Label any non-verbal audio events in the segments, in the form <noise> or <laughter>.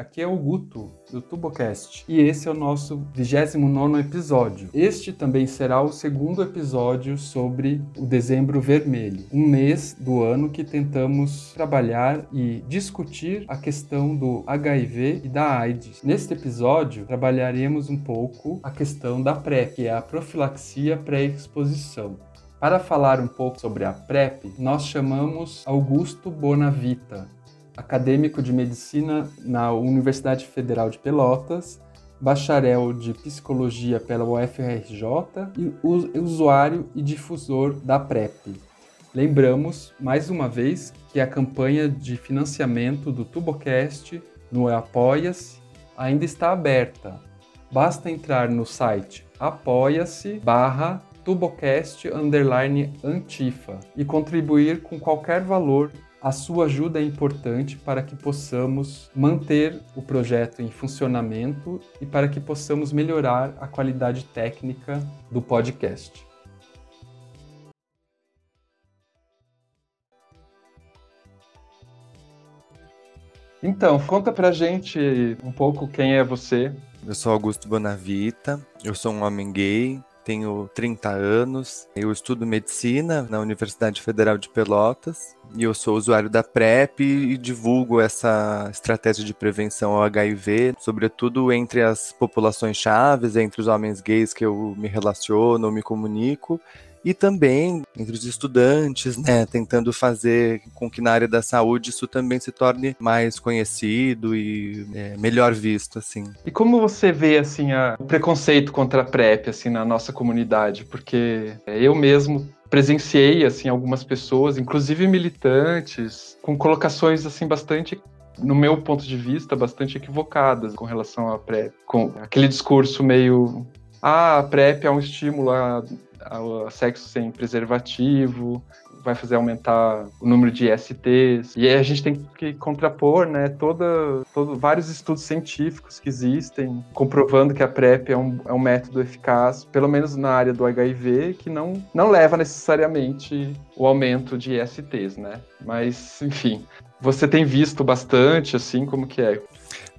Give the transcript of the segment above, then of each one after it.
Aqui é o Guto, do TuboCast, e esse é o nosso 29 episódio. Este também será o segundo episódio sobre o Dezembro Vermelho, um mês do ano que tentamos trabalhar e discutir a questão do HIV e da AIDS. Neste episódio, trabalharemos um pouco a questão da PrEP, que é a profilaxia pré-exposição. Para falar um pouco sobre a PrEP, nós chamamos Augusto Bonavita, acadêmico de medicina na Universidade Federal de Pelotas, bacharel de psicologia pela UFRJ e usuário e difusor da PrEP. Lembramos, mais uma vez, que a campanha de financiamento do Tubocast no Apoia-se ainda está aberta. Basta entrar no site apoia-se barra tubocast underline antifa e contribuir com qualquer valor a sua ajuda é importante para que possamos manter o projeto em funcionamento e para que possamos melhorar a qualidade técnica do podcast. Então, conta pra gente um pouco quem é você. Eu sou Augusto Bonavita, eu sou um homem gay, tenho 30 anos, eu estudo medicina na Universidade Federal de Pelotas e eu sou usuário da PrEP e divulgo essa estratégia de prevenção ao HIV, sobretudo entre as populações chaves, entre os homens gays que eu me relaciono, me comunico e também entre os estudantes, né, tentando fazer com que na área da saúde isso também se torne mais conhecido e é, melhor visto, assim. E como você vê, assim, a, o preconceito contra a PrEP, assim, na nossa comunidade? Porque é, eu mesmo presenciei, assim, algumas pessoas, inclusive militantes, com colocações, assim, bastante no meu ponto de vista, bastante equivocadas com relação à PrEP. Com aquele discurso meio ah, a PrEP é um estímulo ao sexo sem preservativo, vai fazer aumentar o número de STs. E aí a gente tem que contrapor, né, toda, todo, vários estudos científicos que existem, comprovando que a PrEP é um, é um método eficaz, pelo menos na área do HIV, que não, não leva necessariamente o aumento de STs, né? Mas, enfim, você tem visto bastante, assim, como que é?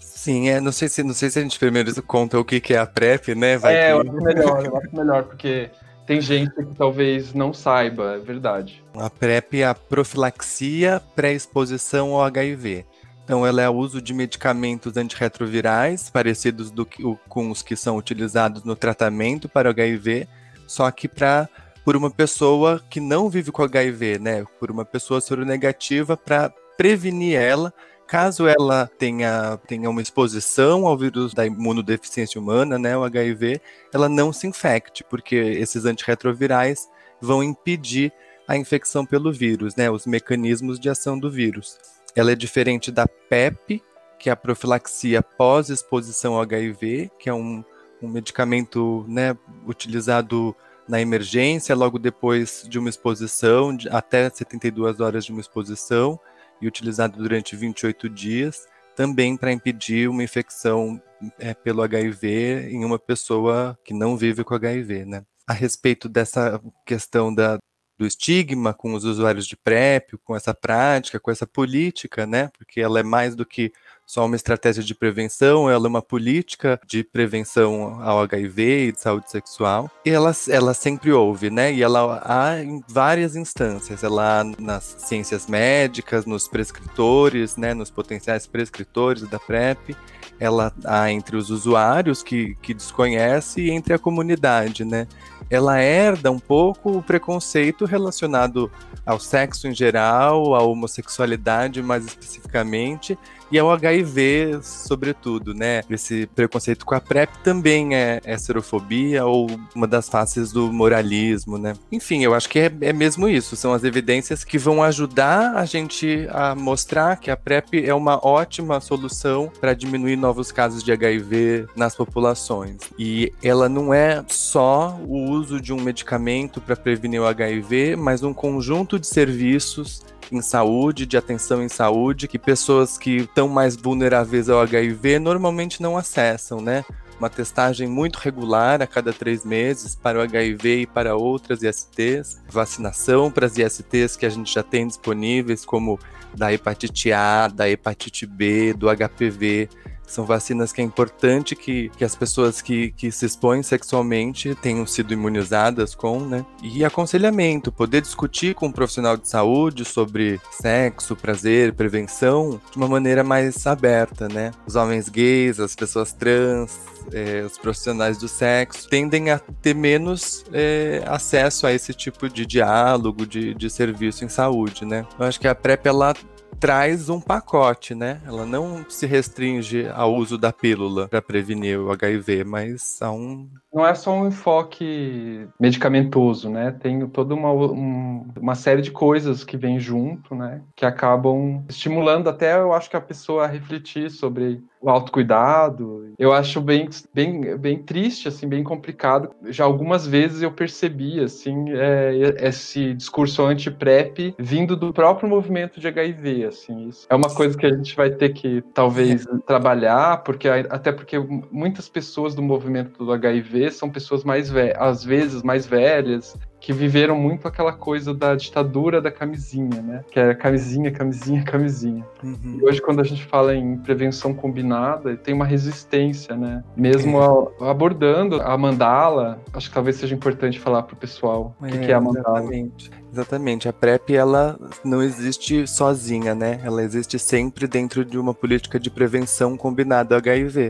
Sim, é, não sei se não sei se a gente primeiro conta o que, que é a PrEP, né? Vai é, que... eu acho melhor, eu acho melhor, porque tem gente que talvez não saiba, é verdade. A PrEP é a profilaxia pré-exposição ao HIV. Então, ela é o uso de medicamentos antirretrovirais, parecidos do, com os que são utilizados no tratamento para o HIV, só que para por uma pessoa que não vive com HIV, né? Por uma pessoa soronegativa para prevenir ela caso ela tenha, tenha uma exposição ao vírus da imunodeficiência humana, né, o HIV, ela não se infecte, porque esses antirretrovirais vão impedir a infecção pelo vírus, né, os mecanismos de ação do vírus. Ela é diferente da PEP, que é a profilaxia pós-exposição ao HIV, que é um, um medicamento né, utilizado na emergência, logo depois de uma exposição, de, até 72 horas de uma exposição, e utilizado durante 28 dias, também para impedir uma infecção é, pelo HIV em uma pessoa que não vive com HIV, né? A respeito dessa questão da, do estigma com os usuários de PrEP, com essa prática, com essa política, né? Porque ela é mais do que só uma estratégia de prevenção, ela é uma política de prevenção ao HIV e de saúde sexual. E ela, ela sempre houve, né? E ela há em várias instâncias. Ela há nas ciências médicas, nos prescritores, né? Nos potenciais prescritores da PrEP. Ela há entre os usuários que, que desconhece e entre a comunidade, né? ela herda um pouco o preconceito relacionado ao sexo em geral, à homossexualidade mais especificamente, E é o HIV, sobretudo, né? Esse preconceito com a PrEP também é, é serofobia ou uma das faces do moralismo, né? Enfim, eu acho que é, é mesmo isso. São as evidências que vão ajudar a gente a mostrar que a PrEP é uma ótima solução para diminuir novos casos de HIV nas populações. E ela não é só o uso de um medicamento para prevenir o HIV, mas um conjunto de serviços em saúde, de atenção em saúde, que pessoas que estão mais vulneráveis ao HIV normalmente não acessam, né? Uma testagem muito regular a cada três meses para o HIV e para outras ISTs, vacinação para as ISTs que a gente já tem disponíveis, como da hepatite A, da hepatite B, do HPV. São vacinas que é importante que, que as pessoas que, que se expõem sexualmente tenham sido imunizadas com, né? E aconselhamento, poder discutir com um profissional de saúde sobre sexo, prazer, prevenção de uma maneira mais aberta, né? Os homens gays, as pessoas trans, é, os profissionais do sexo tendem a ter menos é, acesso a esse tipo de diálogo, de, de serviço em saúde, né? Eu acho que a PrEP, ela traz um pacote, né? Ela não se restringe ao uso da pílula para prevenir o HIV, mas a um não é só um enfoque medicamentoso, né? Tem toda uma, um, uma série de coisas que vem junto, né? Que acabam estimulando até, eu acho que a pessoa a refletir sobre o autocuidado. Eu acho bem, bem, bem triste, assim, bem complicado. Já algumas vezes eu percebi, assim, é, esse discurso anti-PrEP vindo do próprio movimento de HIV, assim. Isso é uma coisa que a gente vai ter que, talvez, trabalhar, porque até porque muitas pessoas do movimento do HIV são pessoas mais velhas, às vezes mais velhas, que viveram muito aquela coisa da ditadura da camisinha, né? Que é camisinha, camisinha, camisinha. Uhum. E hoje, quando a gente fala em prevenção combinada, tem uma resistência, né? Mesmo é. abordando a mandala, acho que talvez seja importante falar para o pessoal o é, que, é a mandala. Exatamente. Exatamente. A PrEP, ela não existe sozinha, né? Ela existe sempre dentro de uma política de prevenção combinada ao HIV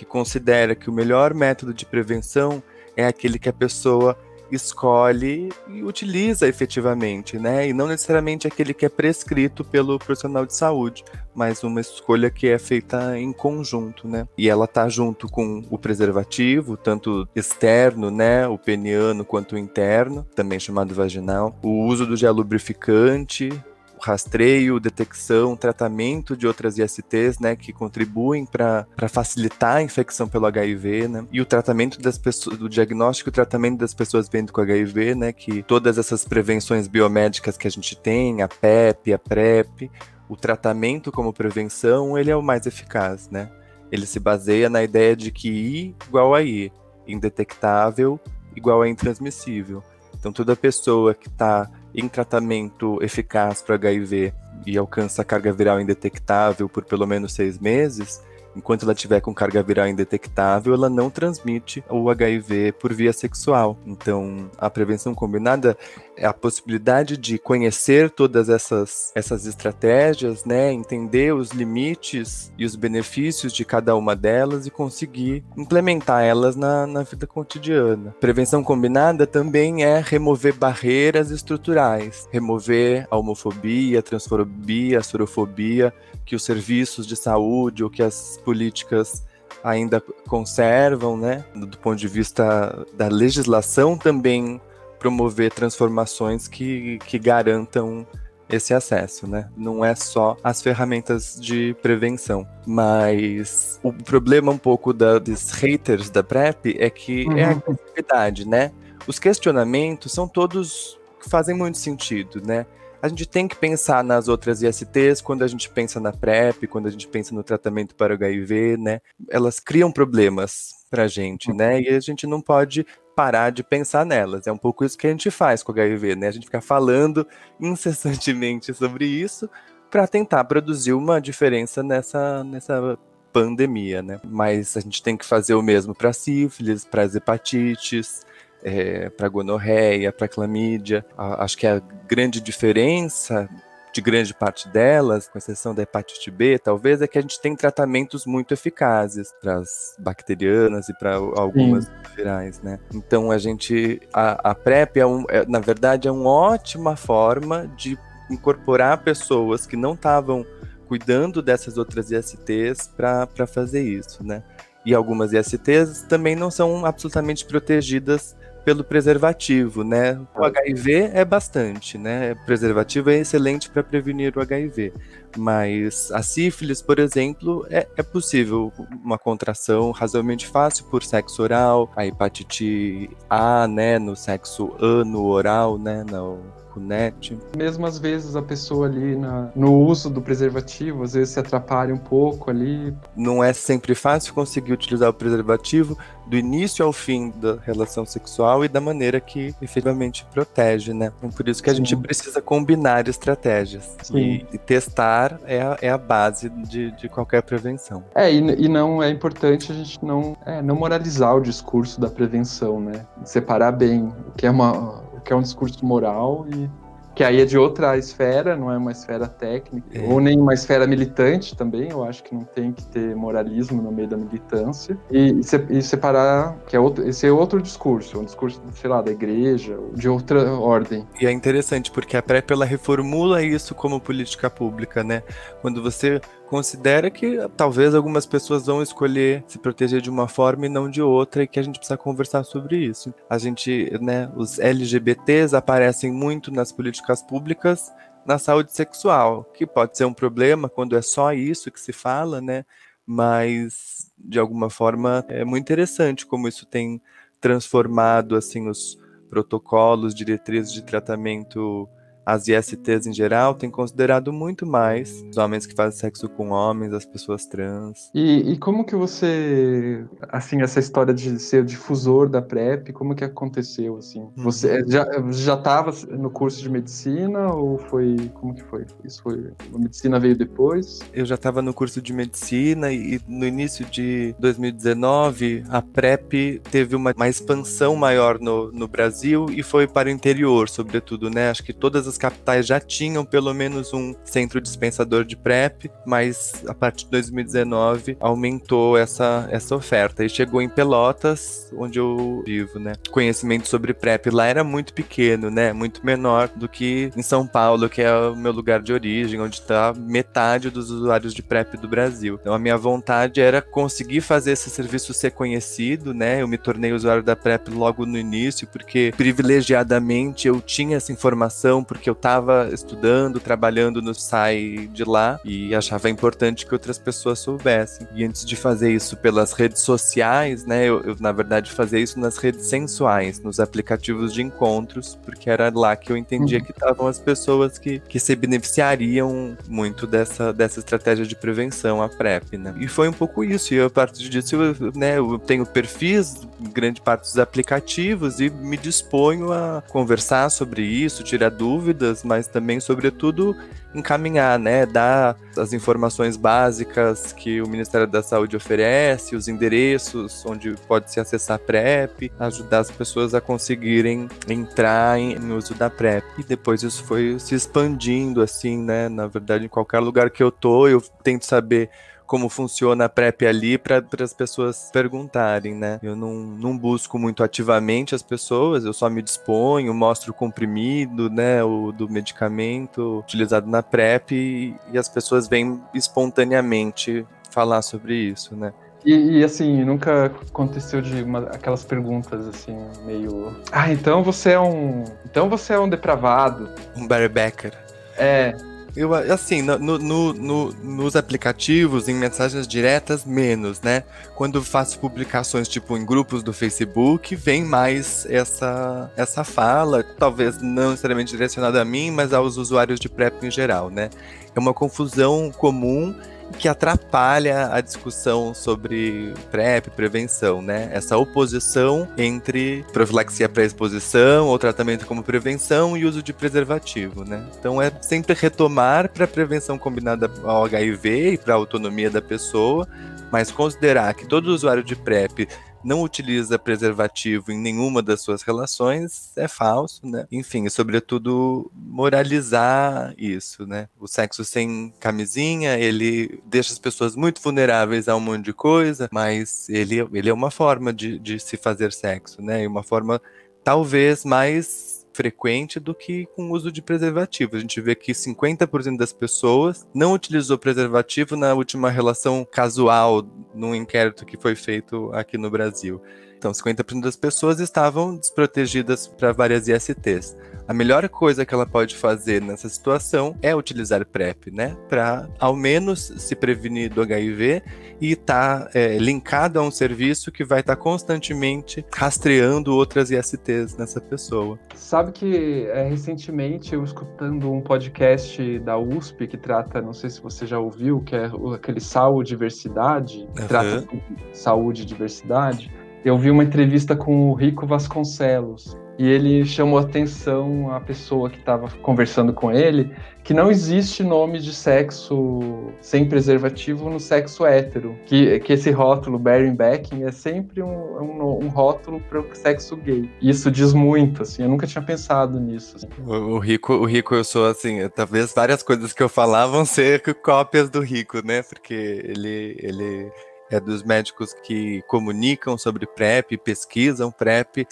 que considera que o melhor método de prevenção é aquele que a pessoa escolhe e utiliza efetivamente, né? E não necessariamente aquele que é prescrito pelo profissional de saúde, mas uma escolha que é feita em conjunto, né? E ela tá junto com o preservativo, tanto externo, né, o peniano quanto o interno, também chamado vaginal, o uso do gel lubrificante, rastreio, detecção, tratamento de outras ISTs, né, que contribuem para facilitar a infecção pelo HIV, né, e o tratamento das pessoas, do diagnóstico e tratamento das pessoas vivendo com HIV, né, que todas essas prevenções biomédicas que a gente tem, a PEP, a PrEP, o tratamento como prevenção, ele é o mais eficaz, né? Ele se baseia na ideia de que I igual a I, indetectável igual a intransmissível. Então toda pessoa que está em tratamento eficaz para HIV e alcança carga viral indetectável por pelo menos seis meses, enquanto ela tiver com carga viral indetectável, ela não transmite o HIV por via sexual. Então, a prevenção combinada é a possibilidade de conhecer todas essas, essas estratégias, né, entender os limites e os benefícios de cada uma delas e conseguir implementar elas na, na vida cotidiana. Prevenção combinada também é remover barreiras estruturais, remover a homofobia, a transfobia, a sorofobia que os serviços de saúde ou que as políticas ainda conservam, né? Do ponto de vista da legislação, também promover transformações que, que garantam esse acesso, né? Não é só as ferramentas de prevenção, mas o problema um pouco da, dos haters da PrEP é que uhum. é a agressividade, né? Os questionamentos são todos que fazem muito sentido, né? A gente tem que pensar nas outras ISTs quando a gente pensa na PrEP, quando a gente pensa no tratamento para HIV, né? Elas criam problemas para a gente, né? E a gente não pode parar de pensar nelas. É um pouco isso que a gente faz com o HIV, né? A gente fica falando <laughs> incessantemente sobre isso para tentar produzir uma diferença nessa, nessa pandemia, né? Mas a gente tem que fazer o mesmo para sífilis, para as hepatites, é, para gonorreia, para clamídia. A, acho que a grande diferença de grande parte delas, com exceção da hepatite B, talvez, é que a gente tem tratamentos muito eficazes para as bacterianas e para algumas Sim. virais, né? Então a gente, a, a PrEP é, um, é, na verdade, é uma ótima forma de incorporar pessoas que não estavam cuidando dessas outras ISTs para fazer isso, né? E algumas ISTs também não são absolutamente protegidas pelo preservativo, né? O HIV é bastante, né? O preservativo é excelente para prevenir o HIV, mas a sífilis, por exemplo, é, é, possível uma contração razoavelmente fácil por sexo oral, a hepatite A, né, no sexo ano oral, né, no Cunete. Mesmo às vezes a pessoa ali na, no uso do preservativo, às vezes se atrapalha um pouco ali. Não é sempre fácil conseguir utilizar o preservativo do início ao fim da relação sexual e da maneira que efetivamente protege, né? Então, por isso que a Sim. gente precisa combinar estratégias. E, e, testar é a, é a base de, de qualquer prevenção. É, e, e não é importante a gente não, é, não moralizar o discurso da prevenção, né? Separar bem o que é uma que é um discurso moral e que aí é de outra esfera, não é uma esfera técnica, é. ou nem uma esfera militante também, eu acho que não tem que ter moralismo no meio da militância, e, e separar, que é outro, esse é outro discurso, um discurso, sei lá, da igreja, de outra ordem. E é interessante, porque a PrEP, ela reformula isso como política pública, né? Quando você considera que talvez algumas pessoas vão escolher se proteger de uma forma e não de outra e que a gente precisa conversar sobre isso. A gente, né, os LGBTs aparecem muito nas políticas públicas na saúde sexual, que pode ser um problema quando é só isso que se fala, né? Mas de alguma forma é muito interessante como isso tem transformado assim os protocolos, diretrizes de tratamento as ISTs em geral têm considerado muito mais os homens que fazem sexo com homens, as pessoas trans. E, e como que você, assim, essa história de ser difusor da PrEP, como que aconteceu, assim? Uhum. Você já já estava no curso de medicina ou foi, como que foi? Isso foi, a medicina veio depois? Eu já estava no curso de medicina e no início de 2019 a PrEP teve uma, uma expansão maior no, no Brasil e foi para o interior, sobretudo, né? Acho que todas as capitais já tinham pelo menos um centro dispensador de PrEP, mas a partir de 2019 aumentou essa, essa oferta e chegou em Pelotas, onde eu vivo, né? Conhecimento sobre PrEP lá era muito pequeno, né? Muito menor do que em São Paulo, que é o meu lugar de origem, onde está metade dos usuários de PrEP do Brasil. Então a minha vontade era conseguir fazer esse serviço ser conhecido, né? Eu me tornei usuário da PrEP logo no início, porque privilegiadamente eu tinha essa informação, porque eu estava estudando, trabalhando no SAI de lá e achava importante que outras pessoas soubessem. E antes de fazer isso pelas redes sociais, né, eu, eu na verdade fazia isso nas redes sensuais, nos aplicativos de encontros, porque era lá que eu entendia uhum. que estavam as pessoas que, que se beneficiariam muito dessa, dessa estratégia de prevenção, a PrEP, né. E foi um pouco isso, e a partir disso, eu, né, eu tenho perfis, grande parte dos aplicativos, e me disponho a conversar sobre isso, tirar dúvidas dúvidas, mas também, sobretudo, encaminhar, né, dar as informações básicas que o Ministério da Saúde oferece, os endereços onde pode se acessar a PrEP, ajudar as pessoas a conseguirem entrar em, em uso da PrEP. E depois isso foi se expandindo, assim, né, na verdade, em qualquer lugar que eu tô, eu tento saber como funciona a PrEP ali para as pessoas perguntarem, né? Eu não, não busco muito ativamente as pessoas, eu só me disponho, mostro o comprimido, né, o do medicamento utilizado na PrEP e, e as pessoas vêm espontaneamente falar sobre isso, né? E, e, assim, nunca aconteceu de uma, aquelas perguntas assim, meio. Ah, então você é um. Então você é um depravado. Um Barry Becker. É, eu, assim, no, no, no, nos aplicativos, em mensagens diretas, menos, né? Quando faço publicações, tipo, em grupos do Facebook, vem mais essa, essa fala, talvez não necessariamente direcionada a mim, mas aos usuários de PrEP em geral, né? É uma confusão comum que atrapalha a discussão sobre PrEP, prevenção, né? Essa oposição entre profilaxia pré-exposição ou tratamento como prevenção e uso de preservativo, né? Então é sempre retomar para prevenção combinada ao HIV e para a autonomia da pessoa, mas considerar que todo usuário de PrEP não utiliza preservativo em nenhuma das suas relações é falso, né? Enfim, sobretudo moralizar isso, né? O sexo sem camisinha, ele deixa as pessoas muito vulneráveis a um monte de coisa, mas ele, ele é uma forma de, de se fazer sexo, né? E uma forma talvez mais frequente do que com o uso de preservativo. A gente vê que 50% das pessoas não utilizou preservativo na última relação casual num inquérito que foi feito aqui no Brasil. Então, 50% das pessoas estavam desprotegidas para várias ISTs. A melhor coisa que ela pode fazer nessa situação é utilizar PrEP, né? Para ao menos se prevenir do HIV e estar tá, é, linkado a um serviço que vai estar tá constantemente rastreando outras ISTs nessa pessoa. Sabe que é, recentemente eu escutando um podcast da USP que trata, não sei se você já ouviu, que é aquele Saúde Diversidade, que uhum. trata saúde e diversidade eu vi uma entrevista com o Rico Vasconcelos e ele chamou atenção a pessoa que estava conversando com ele que não existe nome de sexo sem preservativo no sexo hétero, que, que esse rótulo bearing backing é sempre um, um, um rótulo para o sexo gay. Isso diz muito, assim, eu nunca tinha pensado nisso. Assim. O, o, rico, o rico eu sou assim, talvez várias coisas que eu falar vão ser cópias do rico, né? Porque ele ele é dos médicos que comunicam sobre PrEP, pesquisam PrEP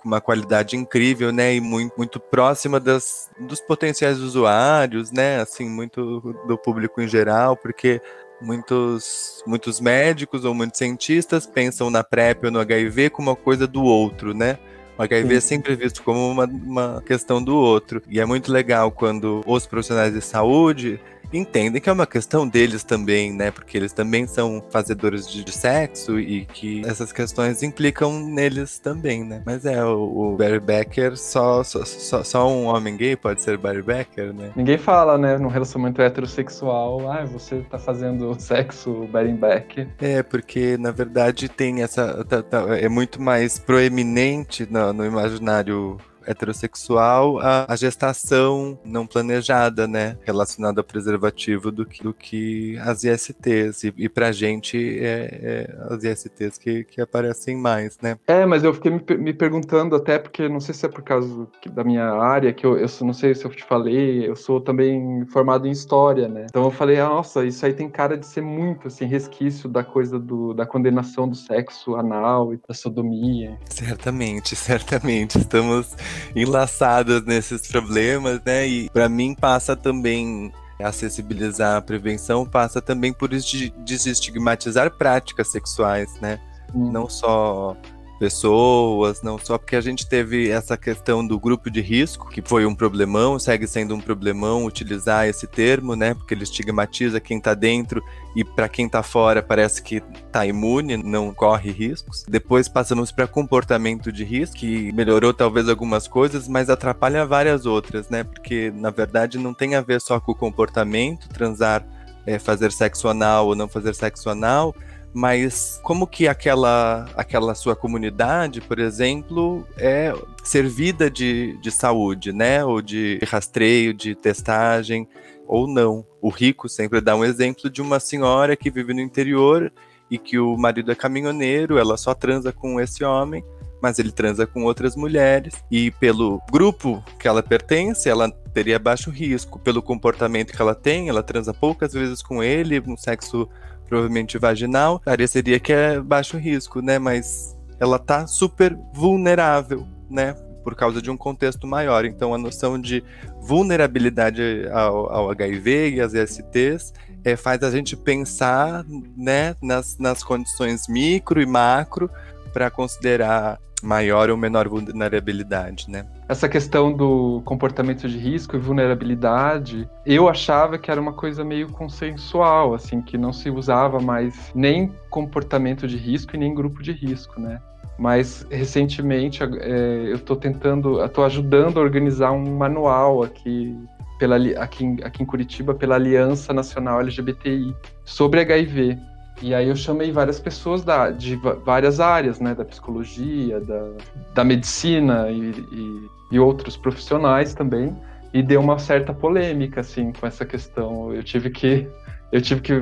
com uma qualidade incrível, né, e muito, muito próxima das, dos potenciais usuários, né, assim, muito do público em geral, porque muitos, muitos médicos ou muitos cientistas pensam na PrEP ou no HIV como uma coisa do outro, né, o HIV Sim. é sempre visto como uma, uma questão do outro, e é muito legal quando os profissionais de saúde entendem que é uma questão deles também, né? Porque eles também são fazedores de, sexo e que essas questões implicam neles também, né? Mas é, o, o Barry Becker, só, só, só, só, um homem gay pode ser Barry Becker, né? Ninguém fala, né, num relacionamento heterossexual, ah, você tá fazendo sexo Barry Becker. É, porque na verdade tem essa. Tá, tá, é muito mais proeminente no, no imaginário heterossexual a, a, gestação não planejada, né? Relacionada ao preservativo do que, do que as ISTs. E, e pra gente é, é as ISTs que, que aparecem mais, né? É, mas eu fiquei me, me perguntando até, porque não sei se é por causa da minha área, que eu, eu não sei se eu te falei, eu sou também formado em história, né? Então eu falei, ah, nossa, isso aí tem cara de ser muito, assim, resquício da coisa do, da condenação do sexo anal e da sodomia. Certamente, certamente. Estamos enlaçadas nesses problemas, né? E para mim passa também acessibilizar a prevenção passa também por desestigmatizar práticas sexuais, né? Hum. Não só pessoas, não só porque a gente teve essa questão do grupo de risco, que foi um problemão, segue sendo um problemão utilizar esse termo, né? Porque ele estigmatiza quem tá dentro e para quem tá fora parece que tá imune, não corre riscos. Depois passamos para comportamento de risco, que melhorou talvez algumas coisas, mas atrapalha várias outras, né? Porque na verdade não tem a ver só com o comportamento, transar, é, fazer sexo anal ou não fazer sexo anal, mas como que aquela, aquela sua comunidade, por exemplo, é servida de, de saúde, né? Ou de rastreio, de testagem, ou não. O rico sempre dá um exemplo de uma senhora que vive no interior e que o marido é caminhoneiro, ela só transa com esse homem, mas ele transa com outras mulheres. E pelo grupo que ela pertence, ela teria baixo risco. Pelo comportamento que ela tem, ela transa poucas vezes com ele, um sexo provavelmente vaginal, pareceria que é baixo risco, né? Mas ela tá super vulnerável, né? Por causa de um contexto maior. Então, a noção de vulnerabilidade ao, ao HIV e às STs é, faz a gente pensar né, nas, nas condições micro e macro para considerar maior ou menor vulnerabilidade, né? Essa questão do comportamento de risco e vulnerabilidade, eu achava que era uma coisa meio consensual, assim, que não se usava mais nem comportamento de risco e nem grupo de risco, né? Mas recentemente é, eu estou tentando, estou ajudando a organizar um manual aqui pela, aqui, aqui em Curitiba pela Aliança Nacional LGBTI sobre HIV. E aí eu chamei várias pessoas da, de várias áreas, né? Da psicologia, da, da medicina e, e, e outros profissionais também. E deu uma certa polêmica, assim, com essa questão. Eu tive que, eu tive que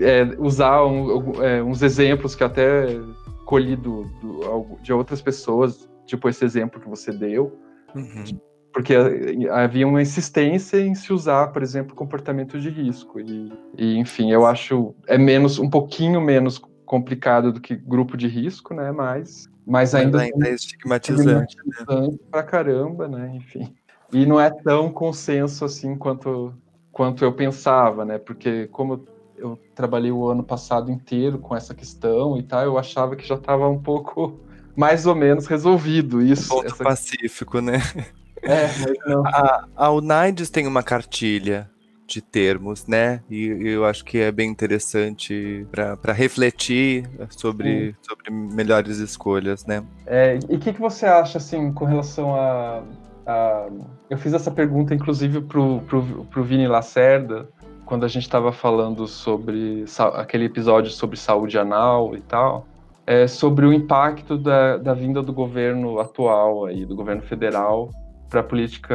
é, usar um, é, uns exemplos que até colhi do, do, de outras pessoas, tipo esse exemplo que você deu, uhum porque havia uma insistência em se usar, por exemplo, comportamento de risco. E, e, enfim, eu acho é menos, um pouquinho menos complicado do que grupo de risco, né? Mas mas ainda, mas ainda é estigmatizante, estigmatizante né? pra caramba, né? Enfim. E não é tão consenso assim quanto, quanto eu pensava, né? Porque como eu trabalhei o ano passado inteiro com essa questão e tal, eu achava que já estava um pouco <laughs> mais ou menos resolvido isso. Ponto essa... pacífico, né? É. A, a Unides tem uma cartilha de termos, né? E eu acho que é bem interessante para refletir sobre, sobre melhores escolhas, né? É, e o que, que você acha, assim, com relação a, a... Eu fiz essa pergunta, inclusive, pro, pro, pro Vini Lacerda, quando a gente estava falando sobre aquele episódio sobre saúde anal e tal, é sobre o impacto da, da vinda do governo atual aí, do governo federal, para política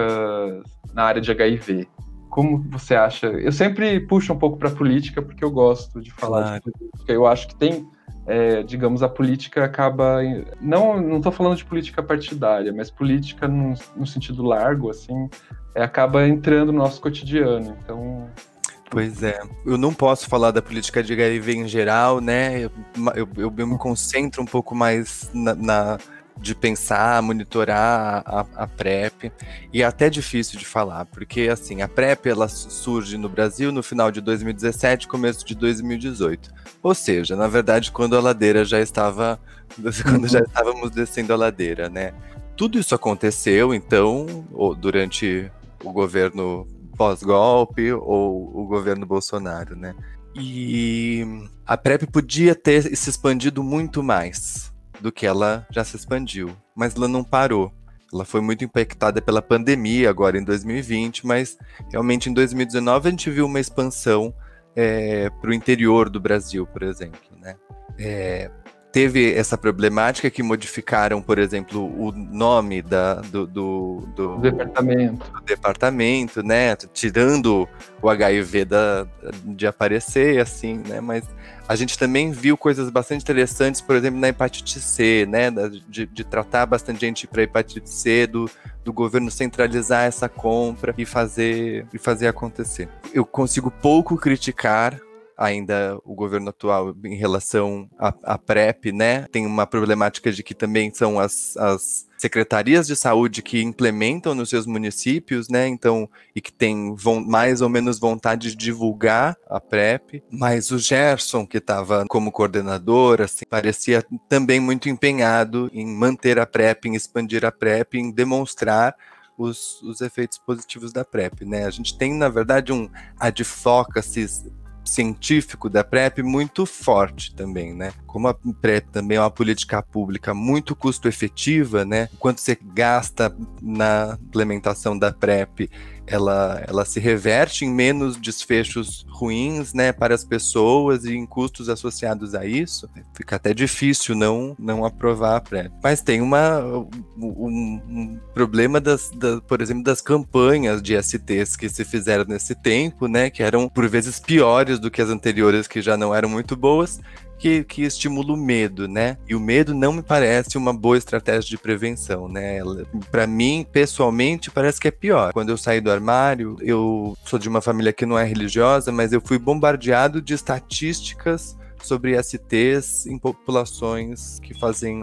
na área de HIV. Como você acha? Eu sempre puxo um pouco para a política porque eu gosto de falar claro. de política. Eu acho que tem, é, digamos, a política acaba. Não, não estou falando de política partidária, mas política no, no sentido largo, assim, é, acaba entrando no nosso cotidiano. Então, Pois é. Eu não posso falar da política de HIV em geral, né? Eu, eu, eu, eu me concentro um pouco mais na, na de pensar, monitorar a, a, PrEP. E é até difícil de falar, porque assim, a PrEP ela surge no Brasil no final de 2017, começo de 2018. Ou seja, na verdade, quando a ladeira já estava. <laughs> Quando já uhum. estávamos descendo a ladeira, né? Tudo isso aconteceu, então, durante o governo pós-golpe ou o governo Bolsonaro, né? E a PrEP podia ter se expandido muito mais do que ela já se expandiu, mas ela não parou. Ela foi muito impactada pela pandemia agora em 2020, mas realmente em 2019 a gente viu uma expansão é, para o interior do Brasil, por exemplo, né? É, teve essa problemática que modificaram, por exemplo, o nome da, do, do, do, departamento. do departamento, né? Tirando o HIV da, de aparecer, assim, né? Mas a gente também viu coisas bastante interessantes, por exemplo, na hepatite C, né? De, de tratar bastante gente para hepatite C, do, do governo centralizar essa compra e fazer, e fazer acontecer. Eu consigo pouco criticar ainda o governo atual em relação à, PrEP, né? Tem uma problemática de que também são as, as secretarias de saúde que implementam nos seus municípios, né? Então, e que tem mais ou menos vontade de divulgar a PrEP. Mas o Gerson, que estava como coordenador, assim, parecia também muito empenhado em manter a PrEP, em expandir a PrEP, em demonstrar os, os, efeitos positivos da PrEP, né? A gente tem, na verdade, um advocacy científico da PrEP muito forte também, né? Como a PrEP também é uma política pública muito custo efetiva, né? Quanto você gasta na implementação da PrEP, ela, ela se reverte em menos desfechos ruins, né, para as pessoas e em custos associados a isso. Fica até difícil não, não aprovar a PrEP. Mas tem uma, um, um problema, das, das, por exemplo, das campanhas de STs que se fizeram nesse tempo, né, que eram por vezes piores do que as anteriores, que já não eram muito boas, que, que estimula o medo, né? E o medo não me parece uma boa estratégia de prevenção, né? Para mim, pessoalmente, parece que é pior. Quando eu saí do armário, eu sou de uma família que não é religiosa, mas eu fui bombardeado de estatísticas sobre STs em populações que fazem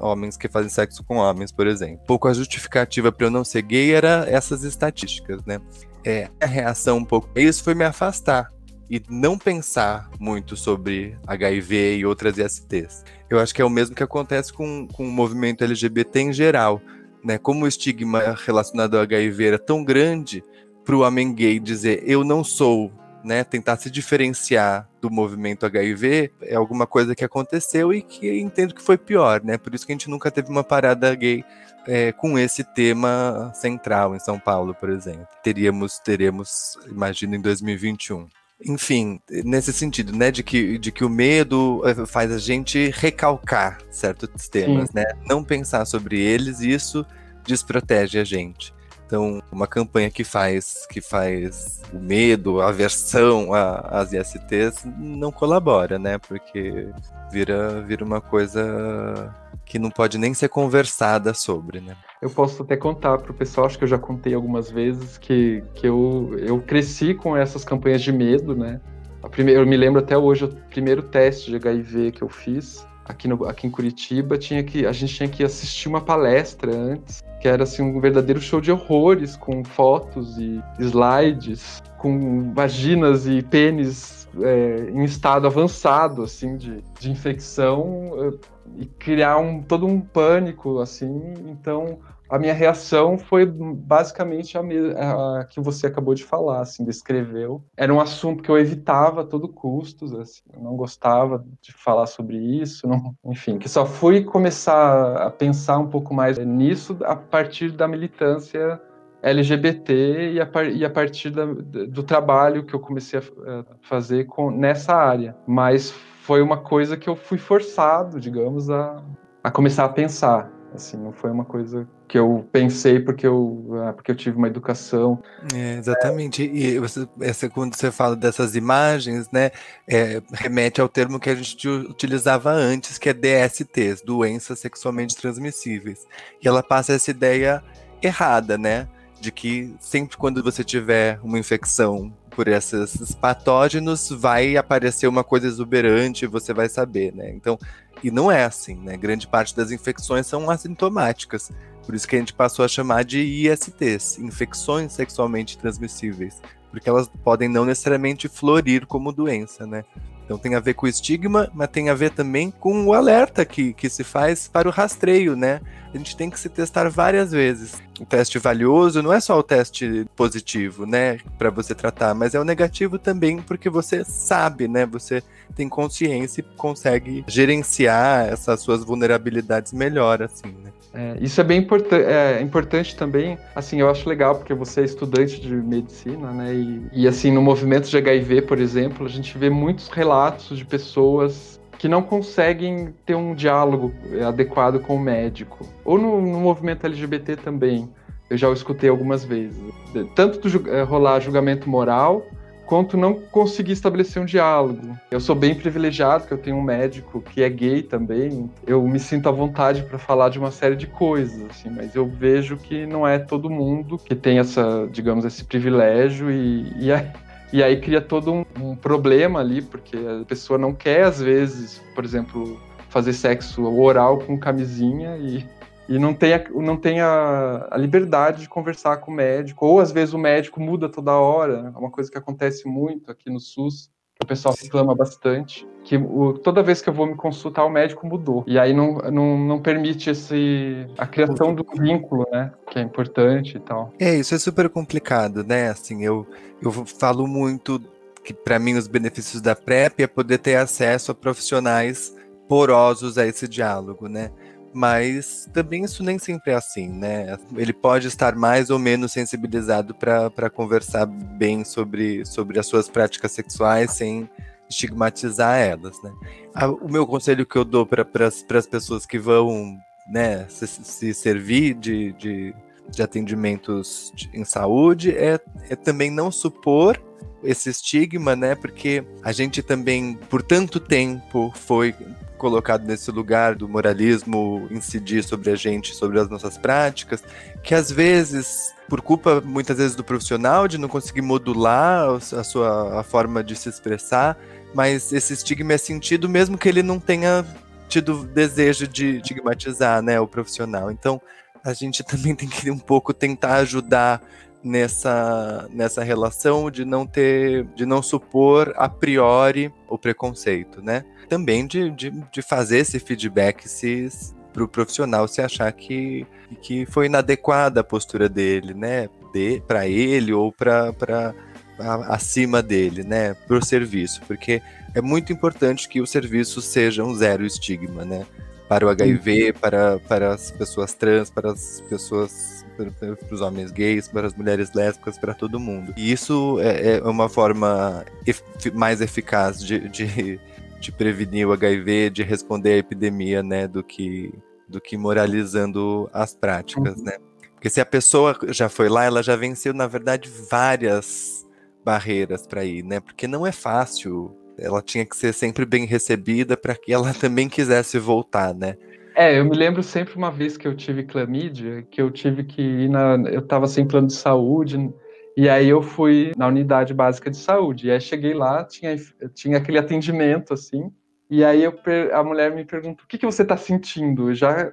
homens que fazem sexo com homens, por exemplo. Pouco a justificativa para eu não ser gay era essas estatísticas, né? É, a reação um pouco isso foi me afastar e não pensar muito sobre HIV e outras ISTs. Eu acho que é o mesmo que acontece com, com o movimento LGBT em geral. Né? Como o estigma relacionado ao HIV era tão grande, para o homem gay dizer eu não sou, né, tentar se diferenciar do movimento HIV é alguma coisa que aconteceu e que entendo que foi pior, né? Por isso que a gente nunca teve uma parada gay é, com esse tema central em São Paulo, por exemplo. Teríamos, teremos, imagino, em 2021 enfim, nesse sentido, né, de que, de que o medo eh, faz a gente recalcar certos temas, Sim. né, não pensar sobre eles e isso desprotege a gente. Então, uma campanha que faz que faz o medo, a aversão às ISTs não colabora, né? Porque vira, vira uma coisa que não pode nem ser conversada sobre, né? Eu posso até contar para o pessoal, acho que eu já contei algumas vezes, que, que eu, eu cresci com essas campanhas de medo, né? A primeira, eu me lembro até hoje, o primeiro teste de HIV que eu fiz aqui, no, aqui em Curitiba, tinha que, a gente tinha que assistir uma palestra antes, que era assim um verdadeiro show de horrores, com fotos e slides, com vaginas e pênis é, em estado avançado, assim, de, de infecção, eh, e criar um, todo um pânico, assim, então a minha reação foi basicamente a, a, a, que você acabou de falar, assim, descreveu. Era um assunto que eu evitava a todo custo, assim, eu não gostava de falar sobre isso, não, enfim, que só fui começar a pensar um pouco mais nisso a partir da militância LGBT e a, e a partir da, do trabalho que eu comecei a fazer com, nessa área. Mas foi uma coisa que eu fui forçado, digamos, a, a começar a pensar. Assim, não foi uma coisa que eu pensei porque eu, ah, porque eu tive uma educação. É, exatamente. E você, essa, quando você fala dessas imagens, né, é, remete ao termo que a gente utilizava antes, que é DSTs, doenças sexualmente transmissíveis. E ela passa essa ideia errada, né? De que sempre quando você tiver uma infecção por esses patógenos, vai aparecer uma coisa exuberante, você vai saber, né? Então, e não é assim, né? Grande parte das infecções são assintomáticas. Por isso que a gente passou a chamar de ISTs, infecções sexualmente transmissíveis, porque elas podem não necessariamente florir como doença, né? Então tem a ver com o estigma, mas tem a ver também com o alerta que, que se faz para o rastreio, né? A gente tem que se testar várias vezes. O teste valioso não é só o teste positivo, né, para você tratar, mas é o negativo também porque você sabe, né? Você tem consciência e consegue gerenciar essas suas vulnerabilidades melhor, assim, né? É, isso é bem é, importante também, assim, eu acho legal, porque você é estudante de medicina, né, e, e assim, no movimento de HIV, por exemplo, a gente vê muitos relatos de pessoas que não conseguem ter um diálogo adequado com o médico. Ou no, no movimento LGBT também, eu já escutei algumas vezes. Tanto do, é, rolar julgamento moral, quanto não conseguir estabelecer um diálogo. Eu sou bem privilegiado, que eu tenho um médico que é gay também. Eu me sinto à vontade para falar de uma série de coisas, assim, mas eu vejo que não é todo mundo que tem essa, digamos, esse privilégio e, e, aí, e aí cria todo um, um problema ali, porque a pessoa não quer, às vezes, por exemplo, fazer sexo oral com camisinha e e não tem, a, não tem a, a, liberdade de conversar com o médico, ou às vezes o médico muda toda hora, é uma coisa que acontece muito aqui no SUS, que o pessoal reclama bastante, que o, toda vez que eu vou me consultar, o médico mudou, e aí não, não, não permite esse, a criação do vínculo, né, que é importante e tal. É, isso é super complicado, né, assim, eu, eu falo muito que para mim os benefícios da PrEP é poder ter acesso a profissionais porosos a esse diálogo, né, mas também isso nem sempre é assim, né? Ele pode estar mais ou menos sensibilizado para conversar bem sobre, sobre as suas práticas sexuais sem estigmatizar elas, né? O meu conselho que eu dou para as pessoas que vão né, se, se servir de, de, de atendimentos em saúde é, é também não supor esse estigma, né? Porque a gente também, por tanto tempo, foi colocado nesse lugar do moralismo incidir sobre a gente, sobre as nossas práticas, que às vezes, por culpa muitas vezes do profissional de não conseguir modular a sua a forma de se expressar, mas esse estigma é sentido mesmo que ele não tenha tido desejo de estigmatizar, né, o profissional. Então, a gente <laughs> também tem que um pouco tentar ajudar nessa, nessa relação de não ter, de não supor a priori o preconceito, né? Também de, de, de fazer esse feedback se para o profissional se achar que, que foi inadequada a postura dele, né? De, para ele ou para acima dele, né? Para o serviço, porque é muito importante que o serviço seja um zero estigma, né? Para o HIV, para, para as pessoas trans, para as pessoas para os homens gays, para as mulheres lésbicas, para todo mundo. E isso é, é uma forma mais eficaz de, de, de, prevenir o HIV, de responder à epidemia, né, do que, do que moralizando as práticas, uhum. né? Porque se a pessoa já foi lá, ela já venceu, na verdade, várias barreiras para ir, né? Porque não é fácil. Ela tinha que ser sempre bem recebida para que ela <laughs> também quisesse voltar, né? É, eu me lembro sempre uma vez que eu tive clamídia, que eu tive que ir na. Eu tava sem plano de saúde, e aí eu fui na unidade básica de saúde. E aí cheguei lá, tinha, tinha aquele atendimento, assim, E aí eu, a mulher me pergunta: o que, que você está sentindo? Já,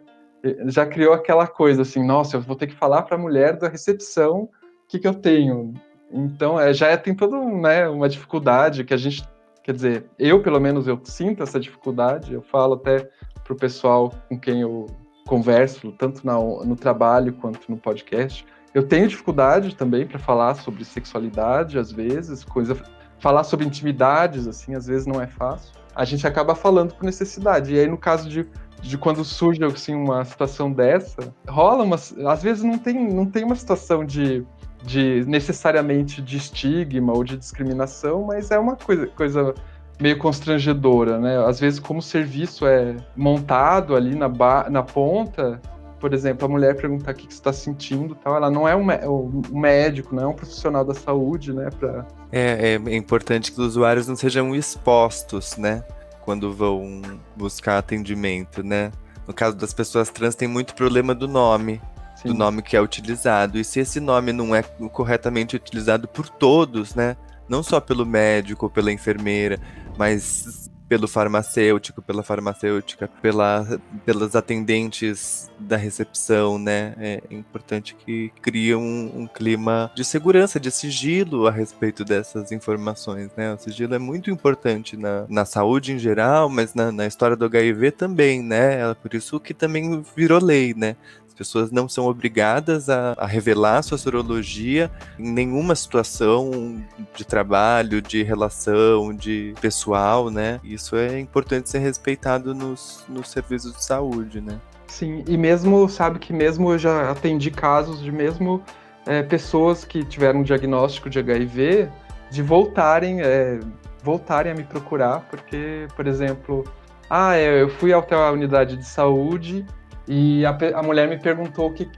já criou aquela coisa assim: nossa, eu vou ter que falar para a mulher da recepção o que, que eu tenho. Então, é, já é, tem toda né, uma dificuldade que a gente. Quer dizer, eu, pelo menos, eu sinto essa dificuldade. Eu falo até para o pessoal com quem eu converso, tanto na, no trabalho quanto no podcast. Eu tenho dificuldade também para falar sobre sexualidade, às vezes, coisa, falar sobre intimidades, assim, às vezes não é fácil. A gente acaba falando por necessidade. E aí, no caso de, de quando surge assim, uma situação dessa, rola uma. Às vezes não tem, não tem uma situação de, de necessariamente de estigma ou de discriminação, mas é uma coisa, coisa meio constrangedora, né? Às vezes, como o serviço é montado ali na, na ponta, por exemplo, a mulher perguntar o que, você está sentindo, tal, ela não é um, um, médico, não é um profissional da saúde, né? Pra... É, é importante que os usuários não sejam expostos, né? Quando vão buscar atendimento, né? No caso das pessoas trans, tem muito problema do nome, Sim. do nome que é utilizado. E se esse nome não é corretamente utilizado por todos, né? Não só pelo médico ou pela enfermeira, mas pelo farmacêutico, pela farmacêutica, pela, pelas atendentes da recepção, né? É importante que crie um, um, clima de segurança, de sigilo a respeito dessas informações, né? O sigilo é muito importante na, na saúde em geral, mas na, na história do HIV também, né? É por isso que também virou lei, né? Pessoas não são obrigadas a, a, revelar sua sorologia em nenhuma situação de trabalho, de relação, de pessoal, né? Isso é importante ser respeitado nos, nos serviços de saúde, né? Sim, e mesmo, sabe que mesmo eu já atendi casos de mesmo é, pessoas que tiveram um diagnóstico de HIV de voltarem, é, voltarem a me procurar, porque, por exemplo, ah, é, eu fui até a unidade de saúde e a, a mulher me perguntou que,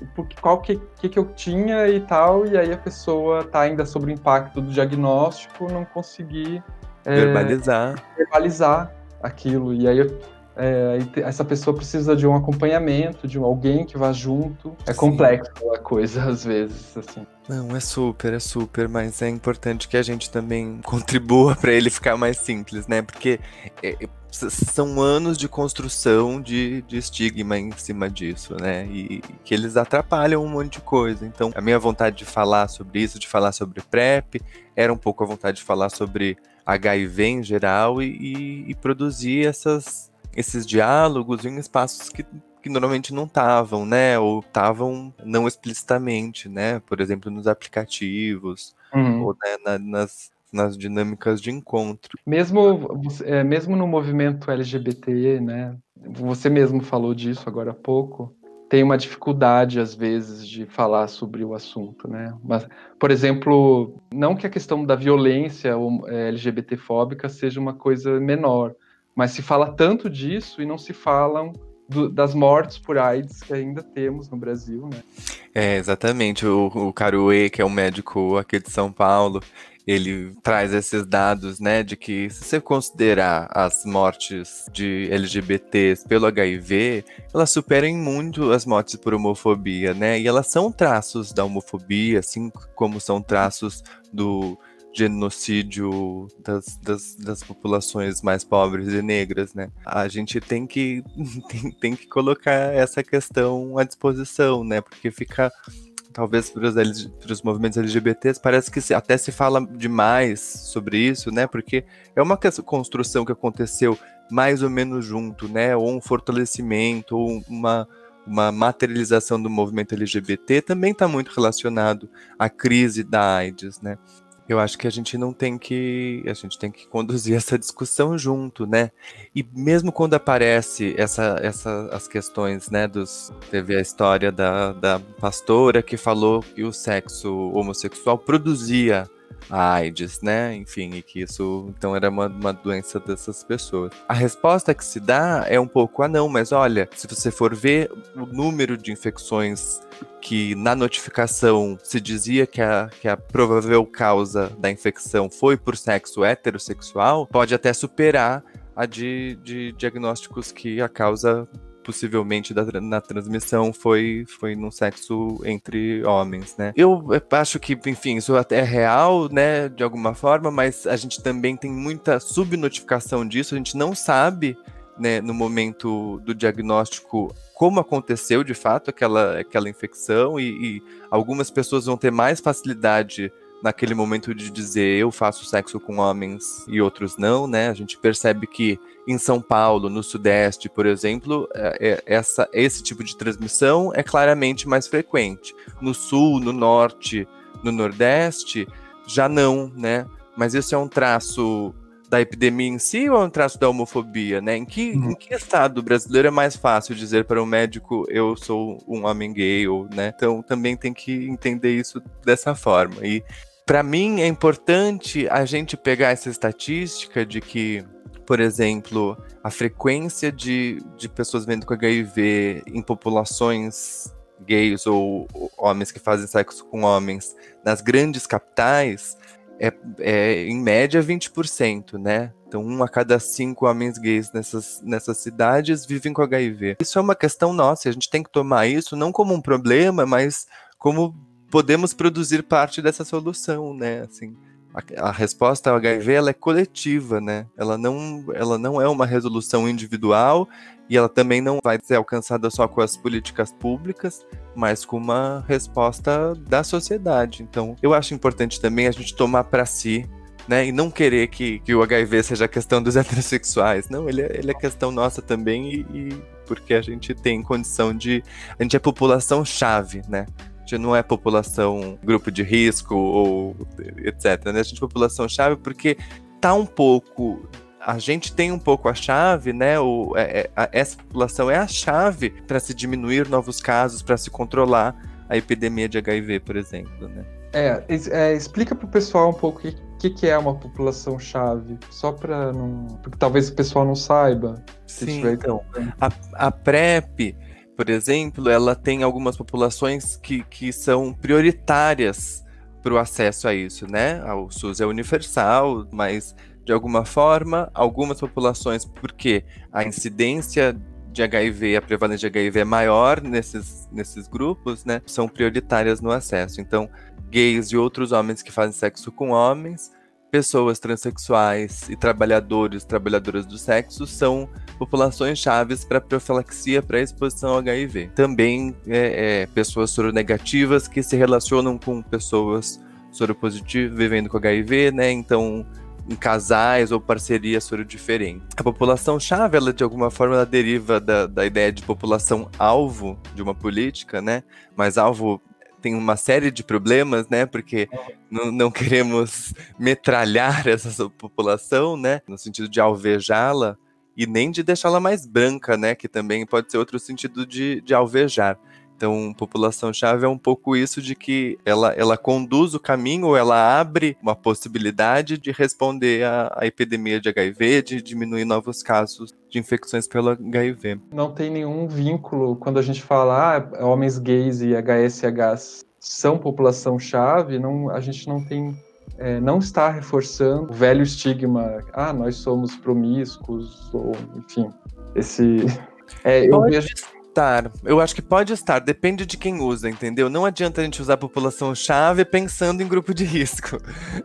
qual que, que, que eu tinha e tal, e aí a pessoa tá ainda sobre o impacto do diagnóstico, não consegui é, verbalizar. verbalizar aquilo. E aí é, essa pessoa precisa de um acompanhamento, de alguém que vá junto. É Sim. complexo a coisa, <laughs> às vezes, assim. Não, é super, é super, mas é importante que a gente também <laughs> contribua para ele ficar mais simples, né? Porque é, é são anos de construção de, de estigma em cima disso, né? E, e que eles atrapalham um monte de coisa. Então, a minha vontade de falar sobre isso, de falar sobre PrEP, era um pouco a vontade de falar sobre HIV em geral e, e, e produzir essas, esses diálogos em espaços que que normalmente não estavam, né? Ou estavam não explicitamente, né? Por exemplo, nos aplicativos, uhum. ou né, na, nas, nas dinâmicas de encontro. Mesmo, é, mesmo no movimento LGBT, né? Você mesmo falou disso agora há pouco. Tem uma dificuldade, às vezes, de falar sobre o assunto, né? Mas, por exemplo, não que a questão da violência é, LGBT-fóbica seja uma coisa menor, mas se fala tanto disso e não se falam do, das mortes por AIDS que ainda temos no Brasil, né? É, exatamente. O, o Caruê, que é um médico aqui de São Paulo, ele traz esses dados, né, de que se você considerar as mortes de LGBTs pelo HIV, elas superam muito as mortes por homofobia, né? E elas são traços da homofobia, assim como são traços do genocídio das, das, das, populações mais pobres e negras, né? A gente tem que, <laughs> tem, tem que colocar essa questão à disposição, né? Porque fica talvez para os, movimentos LGBTs, parece que se, até se fala demais sobre isso, né? Porque é uma construção que aconteceu mais ou menos junto, né? Ou um fortalecimento, ou uma, uma materialização do movimento LGBT também está muito relacionado à crise da AIDS, né? Eu acho que a gente não tem que. A gente tem que conduzir <laughs> essa discussão junto, né? E mesmo quando aparece essa, essa, as questões, né? Dos, teve a história da, da pastora que falou que o sexo homossexual produzia a AIDS, né? Enfim, e que isso então era uma, uma doença dessas pessoas. A resposta que se dá é um pouco, ah não, mas olha, se você for ver o número de infecções que na notificação se dizia que a, que a provável causa da infecção foi por sexo heterossexual, pode até superar a de, de diagnósticos que a causa possivelmente da, na transmissão foi, foi no sexo entre homens, né? Eu acho que, enfim, isso até é real, né, de alguma forma, mas a gente também tem muita subnotificação disso, a gente não sabe, né, no momento do diagnóstico como aconteceu de fato aquela, aquela infecção e, e algumas pessoas vão ter mais facilidade naquele momento de dizer eu faço sexo com homens e outros não, né? A gente percebe que em São Paulo, no Sudeste, por exemplo, é, é, essa, esse tipo de transmissão é claramente mais frequente. No Sul, no Norte, no Nordeste, já não, né? Mas isso é um traço da epidemia em si ou é um traço da homofobia, né? Em que, uhum. em que estado brasileiro é mais fácil dizer para um médico eu sou um homem gay, ou, né? Então também tem que entender isso dessa forma. E para mim é importante a gente pegar essa estatística de que, por exemplo, a frequência de, de pessoas vendo com HIV em populações gays ou, homens que fazem sexo com homens nas grandes capitais é, é, em média 20%, né? Então, um a cada cinco homens gays nessas, nessas cidades vivem com HIV. Isso é uma questão nossa, a gente tem que tomar isso não como um problema, mas como podemos produzir parte dessa solução, né? Assim, a, a, resposta ao HIV ela é coletiva, né? Ela não, ela não é uma resolução individual e ela também não vai ser alcançada só com as políticas públicas, mas com uma resposta da sociedade. Então, eu acho importante também a gente tomar para si né? E não querer que, que o HIV seja questão dos <laughs> heterossexuais. Não, ele é, ele é questão nossa também e, e, porque a gente tem condição de. A gente é população-chave, né? Gente não é população grupo de risco ou etc. Né? A gente é população chave porque tá um pouco a gente tem um pouco a chave, né? O, é, é, a, essa população é a chave para se diminuir novos casos, para se controlar a epidemia de HIV, por exemplo, né? É, é explica para o pessoal um pouco o que, que, é uma população chave, só para não, porque talvez o pessoal não saiba. Sim, então, a, a PrEP por exemplo, ela tem algumas populações que, que são prioritárias para o acesso a isso, né? O SUS é universal, mas de alguma forma, algumas populações, porque a incidência de HIV, a prevalência de HIV é maior nesses, nesses grupos, né? São prioritárias no acesso. Então, gays e outros homens que fazem sexo com homens pessoas transexuais e trabalhadores, trabalhadoras do sexo são populações chaves para profilaxia para exposição ao HIV. Também é, é, pessoas soronegativas que se relacionam com pessoas soropositivas vivendo com HIV, né? Então, em casais ou parcerias diferentes. A população chave, ela de alguma forma ela deriva da, da ideia de população alvo de uma política, né? Mas alvo tem uma série de problemas, né? Porque não, não queremos metralhar <laughs> essa população, né? No sentido de alvejá-la e nem de deixá-la mais branca, né? Que também pode ser outro sentido de, de alvejar. Então, população-chave é um pouco isso de que ela, ela conduz o caminho, ou ela abre uma possibilidade de responder à, à epidemia de HIV, de diminuir novos casos de infecções pelo HIV. Não tem nenhum vínculo quando a gente fala ah, homens gays e HSH são população-chave, não, a gente não tem é, não está reforçando o velho estigma, ah, nós somos promíscuos, ou enfim, esse. <laughs> É, eu vejo estar. Eu acho que pode estar, depende de quem usa, entendeu? Não adianta a gente usar a população-chave pensando em grupo de risco.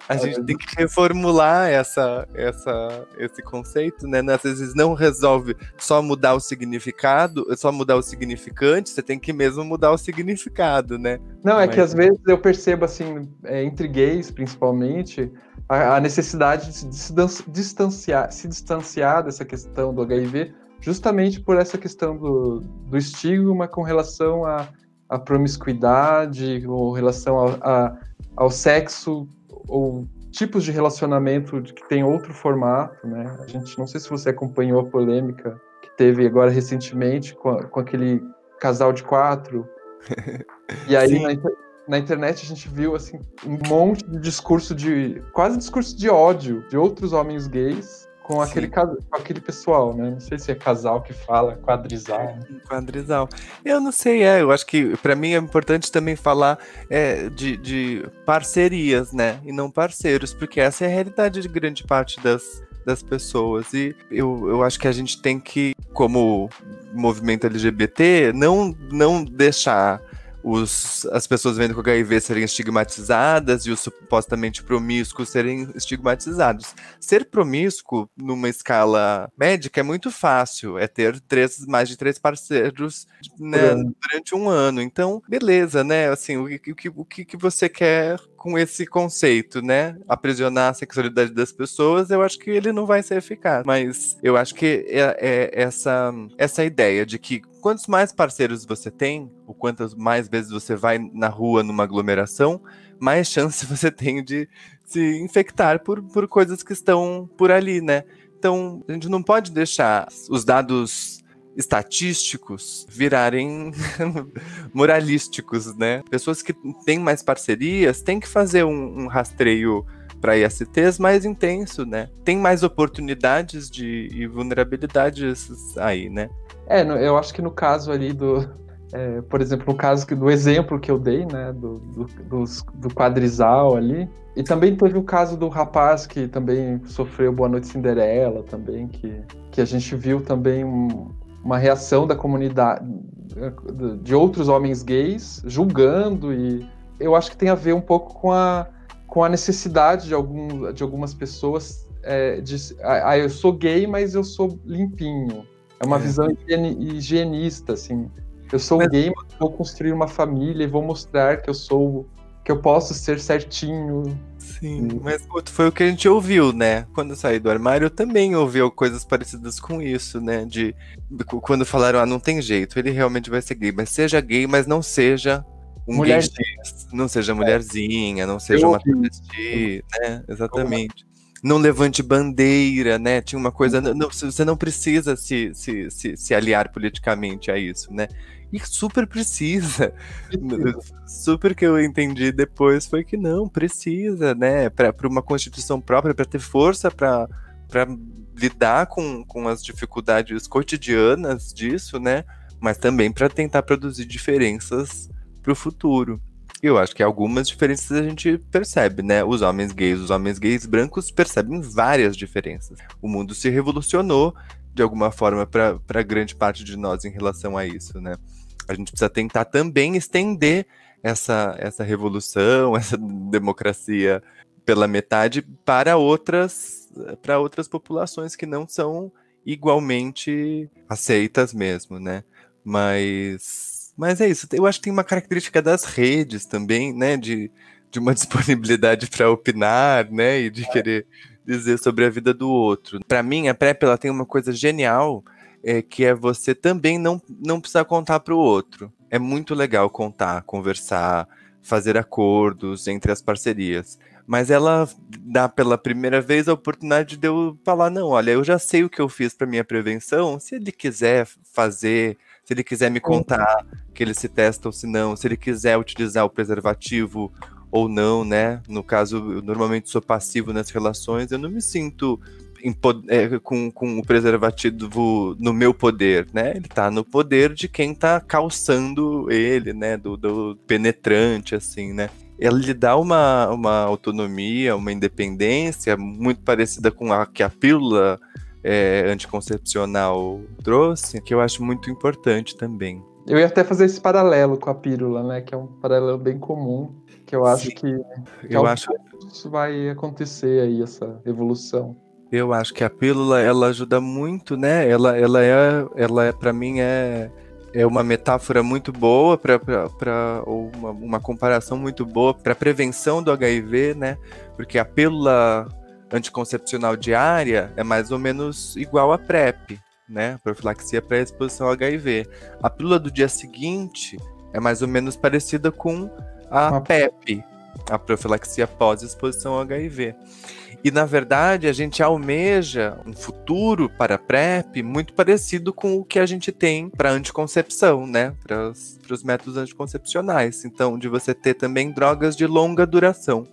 A é, gente tem que reformular essa, essa, esse conceito, né? Às vezes não resolve só mudar o significado, só mudar o significante, você tem que mesmo mudar o significado, né? Não, é Mas... que às vezes eu percebo, assim, é, entre gays, principalmente, a, a necessidade de se distanciar, se distanciar dessa questão do HIV justamente por essa questão do, do estigma com relação à, à promiscuidade, ou relação a, a, ao sexo, ou tipos de relacionamento que tem outro formato, né? A gente, não sei se você acompanhou a polêmica que teve agora recentemente com, a, com aquele casal de quatro. <laughs> e aí na, na, internet a gente viu assim um monte de discurso de quase discurso de ódio de outros homens gays com aquele, com aquele pessoal, né? Não sei se é casal que fala, quadrisal. Né? Quadrisal. Eu não sei, é. Eu acho que para mim é importante também falar é, de, de parcerias, né? E não parceiros, porque essa é a realidade de grande parte das, das pessoas. E eu, eu acho que a gente tem que, como movimento LGBT não, não deixar os, as pessoas vendo com HIV serem estigmatizadas e os supostamente promíscuos serem estigmatizados. Ser promíscuo numa escala médica é muito fácil, é ter três, mais de três parceiros né, durante um ano. Então, beleza, né? Assim, o, o, o que, que você quer com esse conceito, né? Aprisionar a sexualidade das pessoas, eu acho que ele não vai ser eficaz. Mas eu acho que é, é essa, essa ideia de que quantos mais parceiros você tem, ou quantas mais vezes você vai na rua numa aglomeração, mais <laughs> chance você tem de se infectar por, por coisas que estão por ali, né? Então, a gente não pode deixar os dados estatísticos virarem <laughs> moralísticos, né? Pessoas que têm mais parcerias têm que fazer um, um rastreio para ISTs mais intenso, né? Tem mais oportunidades de e vulnerabilidades aí, né? É, eu acho que no caso ali do, é, por exemplo, no caso do exemplo que eu dei, né, do, do, do, do quadrisal ali, e também teve o caso do rapaz que também sofreu Boa Noite Cinderela, também, que, que a gente viu também um, uma reação da comunidade, de outros homens gays, julgando, e eu acho que tem a ver um pouco com a, com a necessidade de, algum, de algumas pessoas é, de, ah, eu sou gay, mas eu sou limpinho, é uma é. visão higienista, assim. Eu sou mas... gay, mas vou construir uma família e vou mostrar que eu sou que eu posso ser certinho. Sim, mas foi o que a gente ouviu, né? Quando eu saí do armário, eu também ouvi coisas parecidas com isso, né? De quando falaram, ah, não tem jeito, ele realmente vai ser gay, mas seja gay, mas não seja um Mulher gay, não seja mulherzinha, não seja eu uma travesti, né? Exatamente não levante bandeira, né? Tinha uma coisa. Não, você não precisa se, se, se, se, aliar politicamente a isso, né? E super precisa. super que eu entendi depois foi que não, precisa, né? Para uma constituição própria, para ter força para lidar com, com as dificuldades cotidianas disso, né? Mas também para tentar produzir diferenças para o futuro. Eu acho que algumas diferenças a gente percebe, né? Os homens gays, os homens gays brancos percebem várias diferenças. O mundo se revolucionou de alguma forma para grande parte de nós em relação a isso, né? A gente precisa tentar também estender essa, essa revolução, <laughs> essa democracia pela metade para outras para outras populações que não são igualmente aceitas mesmo, né? Mas mas é isso, eu acho que tem uma característica das redes também, né? De, de uma <laughs> disponibilidade para opinar, né? E de querer dizer sobre a vida do outro. Para mim, a PrEP ela tem uma coisa genial, é, que é você também não, não precisar contar para o outro. É muito legal contar, conversar, fazer acordos entre as parcerias. Mas ela dá pela primeira vez a oportunidade de eu falar: não, olha, eu já sei o que eu fiz para minha prevenção. Se ele quiser fazer se ele quiser me contar que ele se testa ou se não, se ele quiser utilizar o preservativo ou não, né? No caso, eu normalmente sou passivo nas relações, eu não me sinto é, com, com o preservativo no meu poder, né? Ele tá no poder de quem tá calçando ele, né? Do, do penetrante, assim, né? Ele lhe dá uma, uma autonomia, uma independência muito parecida com a que a pílula é, anticoncepcional trouxe, que eu acho muito importante também. Eu ia até fazer esse paralelo com a pílula, né? Que é um paralelo bem comum, que eu acho Sim. que, que eu acho vai acontecer aí essa evolução. Eu acho que a pílula ela ajuda muito, né? Ela, ela é, ela é para mim é é uma metáfora muito boa para ou uma, uma comparação muito boa para prevenção do HIV, né? Porque a pílula anticoncepcional diária é mais ou menos igual a PrEP, né? Profilaxia pré-exposição ao HIV. A pílula do dia seguinte é mais ou menos parecida com a PEP, a profilaxia pós-exposição ao HIV. E na verdade a gente almeja um futuro para PrEP muito parecido com o que a gente tem para anticoncepção, né? Para os métodos anticoncepcionais. Então, de você ter também drogas de longa duração.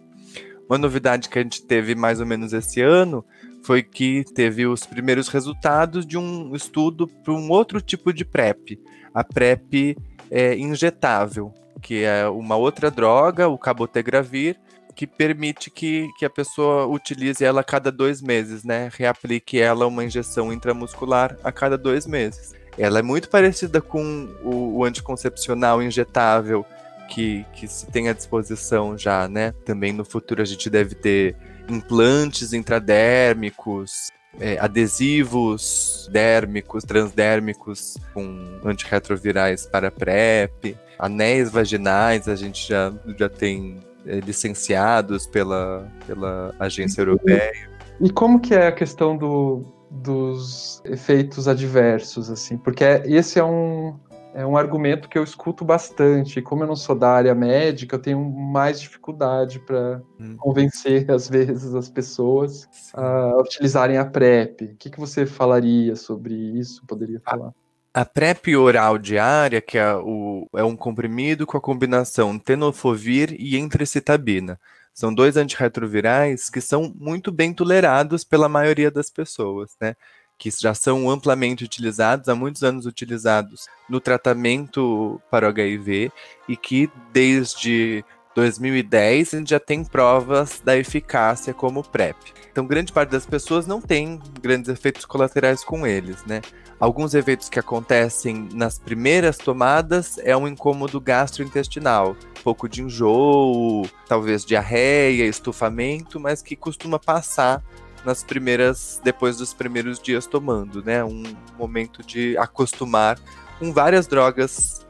Uma novidade que a gente teve mais ou menos esse ano foi que teve os primeiros resultados de um estudo para um outro tipo de PrEP, a PrEP é, injetável, que é uma outra droga, o cabotegravir, que permite que, que a pessoa utilize ela a cada dois meses, né? Reaplique ela uma injeção intramuscular a cada dois meses. Ela é muito parecida com o, o anticoncepcional injetável que, que se tem à disposição já, né? Também no futuro a gente deve ter implantes intradérmicos, é, adesivos dérmicos, transdérmicos com antirretrovirais para PrEP, anéis vaginais, a gente já, já tem licenciados pela, pela agência europeia. E como que é a questão do, dos efeitos adversos, assim? Porque esse é um, é um argumento que eu escuto bastante. Como eu não sou da área médica, eu tenho mais dificuldade para hum. convencer, <laughs> às vezes, as pessoas a utilizarem a PrEP. O que, que você falaria sobre isso? Poderia falar? A, PrEP oral diária, que é, o, é um comprimido com a combinação tenofovir e entrecitabina. São dois antirretrovirais que são muito bem tolerados pela maioria das pessoas, né? que já são amplamente utilizados, há muitos anos utilizados no tratamento para o HIV e que desde 2010 a gente já tem provas da eficácia como PrEP. Então, grande parte das pessoas não tem grandes efeitos colaterais com eles, né? Alguns efeitos que acontecem nas primeiras tomadas é um incômodo gastrointestinal, um pouco de enjoo, talvez diarreia, estufamento, mas que costuma passar nas primeiras, depois dos primeiros dias tomando, né? Um momento de acostumar com várias drogas.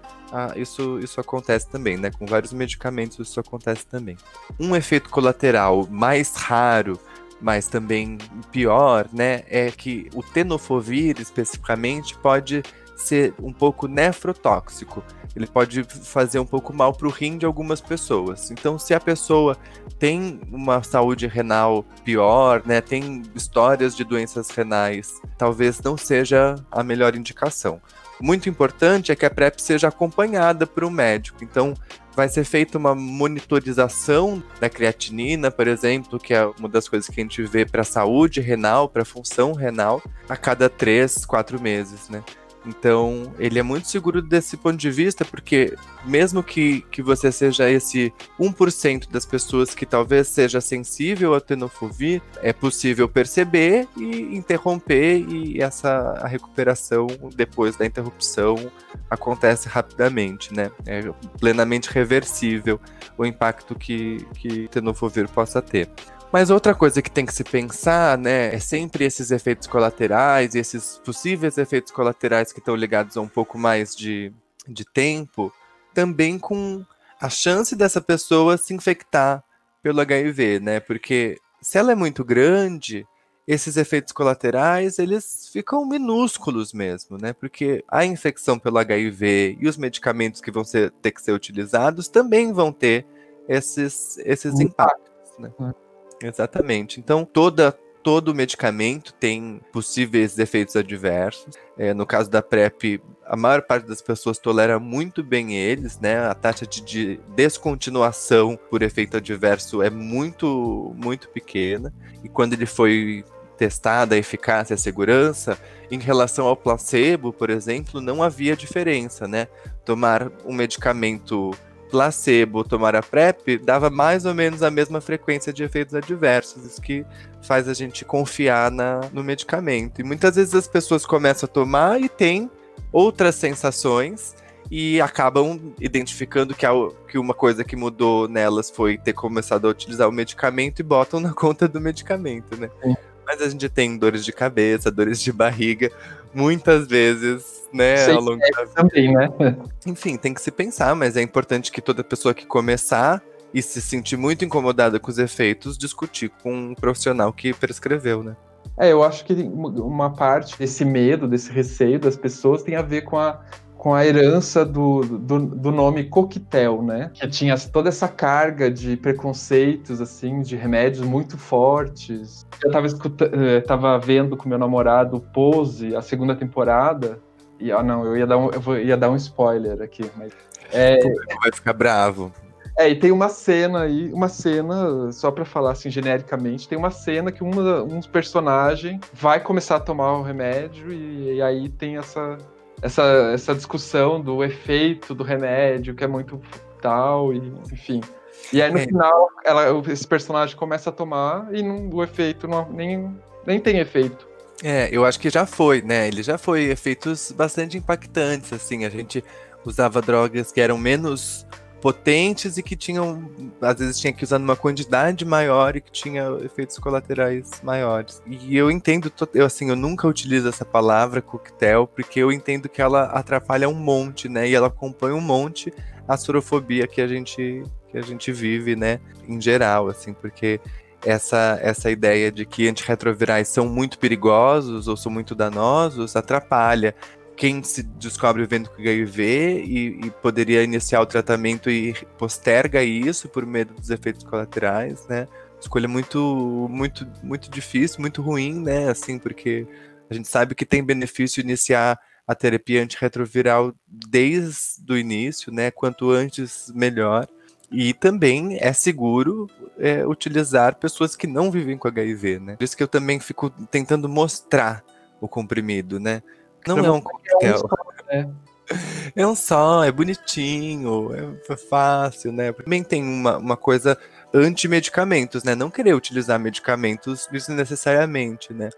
Isso, isso acontece também, né? Com vários medicamentos isso acontece também. Um efeito colateral mais raro, mas também pior, né? É que o tenofovir especificamente pode ser um pouco nefrotóxico ele pode fazer um pouco mal para o rim de algumas pessoas. Então, se a pessoa tem uma saúde renal pior, né, tem histórias de doenças renais, talvez não seja a melhor indicação. Muito importante é que a PrEP seja acompanhada por um médico. Então, vai ser feita uma monitorização da creatinina, por exemplo, que é uma das coisas que a gente vê para a saúde renal, para a função renal, a cada três, quatro meses, né? Então, ele é muito seguro desse ponto de vista, porque mesmo que, que você seja esse 1% das pessoas que talvez seja sensível à tenofovir, é possível perceber e interromper, e essa a recuperação depois da interrupção acontece rapidamente, né? É plenamente reversível o impacto que, que tenofovir possa ter. Mas outra coisa que tem que se pensar, né, é sempre esses efeitos colaterais e esses possíveis efeitos colaterais que estão ligados a um pouco mais de, de tempo, também com a chance dessa pessoa se infectar pelo HIV, né? Porque se ela é muito grande, esses efeitos colaterais, eles ficam minúsculos mesmo, né? Porque a infecção pelo HIV e os medicamentos que vão ser, ter que ser utilizados também vão ter esses, esses impactos, né? Exatamente. Então, toda todo medicamento tem possíveis efeitos adversos. É, no caso da PrEP, a maior parte das pessoas tolera muito bem eles, né? A taxa de, de descontinuação por efeito adverso é muito, muito pequena. E quando ele foi testada a eficácia e a segurança, em relação ao placebo, por exemplo, não havia diferença, né? Tomar um medicamento placebo, tomar a PrEP, dava mais ou menos a mesma frequência de efeitos adversos, isso que faz a gente confiar na, no medicamento. E muitas vezes as pessoas começam a tomar e têm outras sensações e acabam identificando que, a, que uma coisa que mudou nelas foi ter começado a utilizar o medicamento e botam na <laughs> conta do medicamento, né? Sim. Mas a gente tem dores de cabeça, dores de barriga, muitas vezes, né, Sei ao longo da vida. Também, né? Enfim, tem que se pensar, mas é importante que toda pessoa que começar e se sentir muito incomodada com os efeitos, discutir com um profissional que prescreveu, né? É, eu acho que uma parte desse medo, desse receio das pessoas tem a ver com a com a herança do, do, do, nome coquetel, né? Que tinha toda essa carga de preconceitos, assim, de remédios muito fortes. Eu tava, eh, tava vendo com meu namorado Pose, a segunda temporada, e, ah, não, eu ia dar um, eu ia dar um spoiler aqui, mas... É, vai ficar bravo. É, e tem uma cena aí, uma cena, só para falar assim genericamente, tem uma cena que uma, um personagem vai começar a tomar o remédio e, e aí tem essa, essa, essa discussão do efeito do remédio, que é muito tal, e, enfim. E aí no é. final, ela, esse personagem começa a tomar e não, o efeito não, nem, nem tem efeito. É, eu acho que já foi, né? Ele já foi efeitos bastante impactantes, assim. A gente usava drogas que eram menos potentes e que tinham, às vezes tinha que usar numa quantidade maior e que tinha efeitos colaterais maiores. E eu entendo, eu assim, eu nunca utilizo essa palavra coquetel porque eu entendo que ela atrapalha um monte, né? E ela compõe um monte a sorofobia que a gente que a gente vive, né, em geral, assim, porque essa, essa ideia de que antirretrovirais são muito perigosos ou são muito danosos atrapalha quem se descobre vendo com HIV e, e, poderia iniciar o tratamento e posterga isso por medo dos efeitos colaterais, né? Escolha muito, muito, muito difícil, muito ruim, né? Assim, porque a gente sabe que tem benefício iniciar a terapia antirretroviral desde o início, né? Quanto antes, melhor. E também é seguro é, utilizar pessoas que não vivem com HIV, né? Por isso que eu também fico tentando mostrar o comprimido, né? Não é um coquetel. É um, só, né? é um só, é bonitinho, é fácil, né? Também tem uma, uma coisa anti-medicamentos, né? Não querer utilizar medicamentos desnecessariamente, né?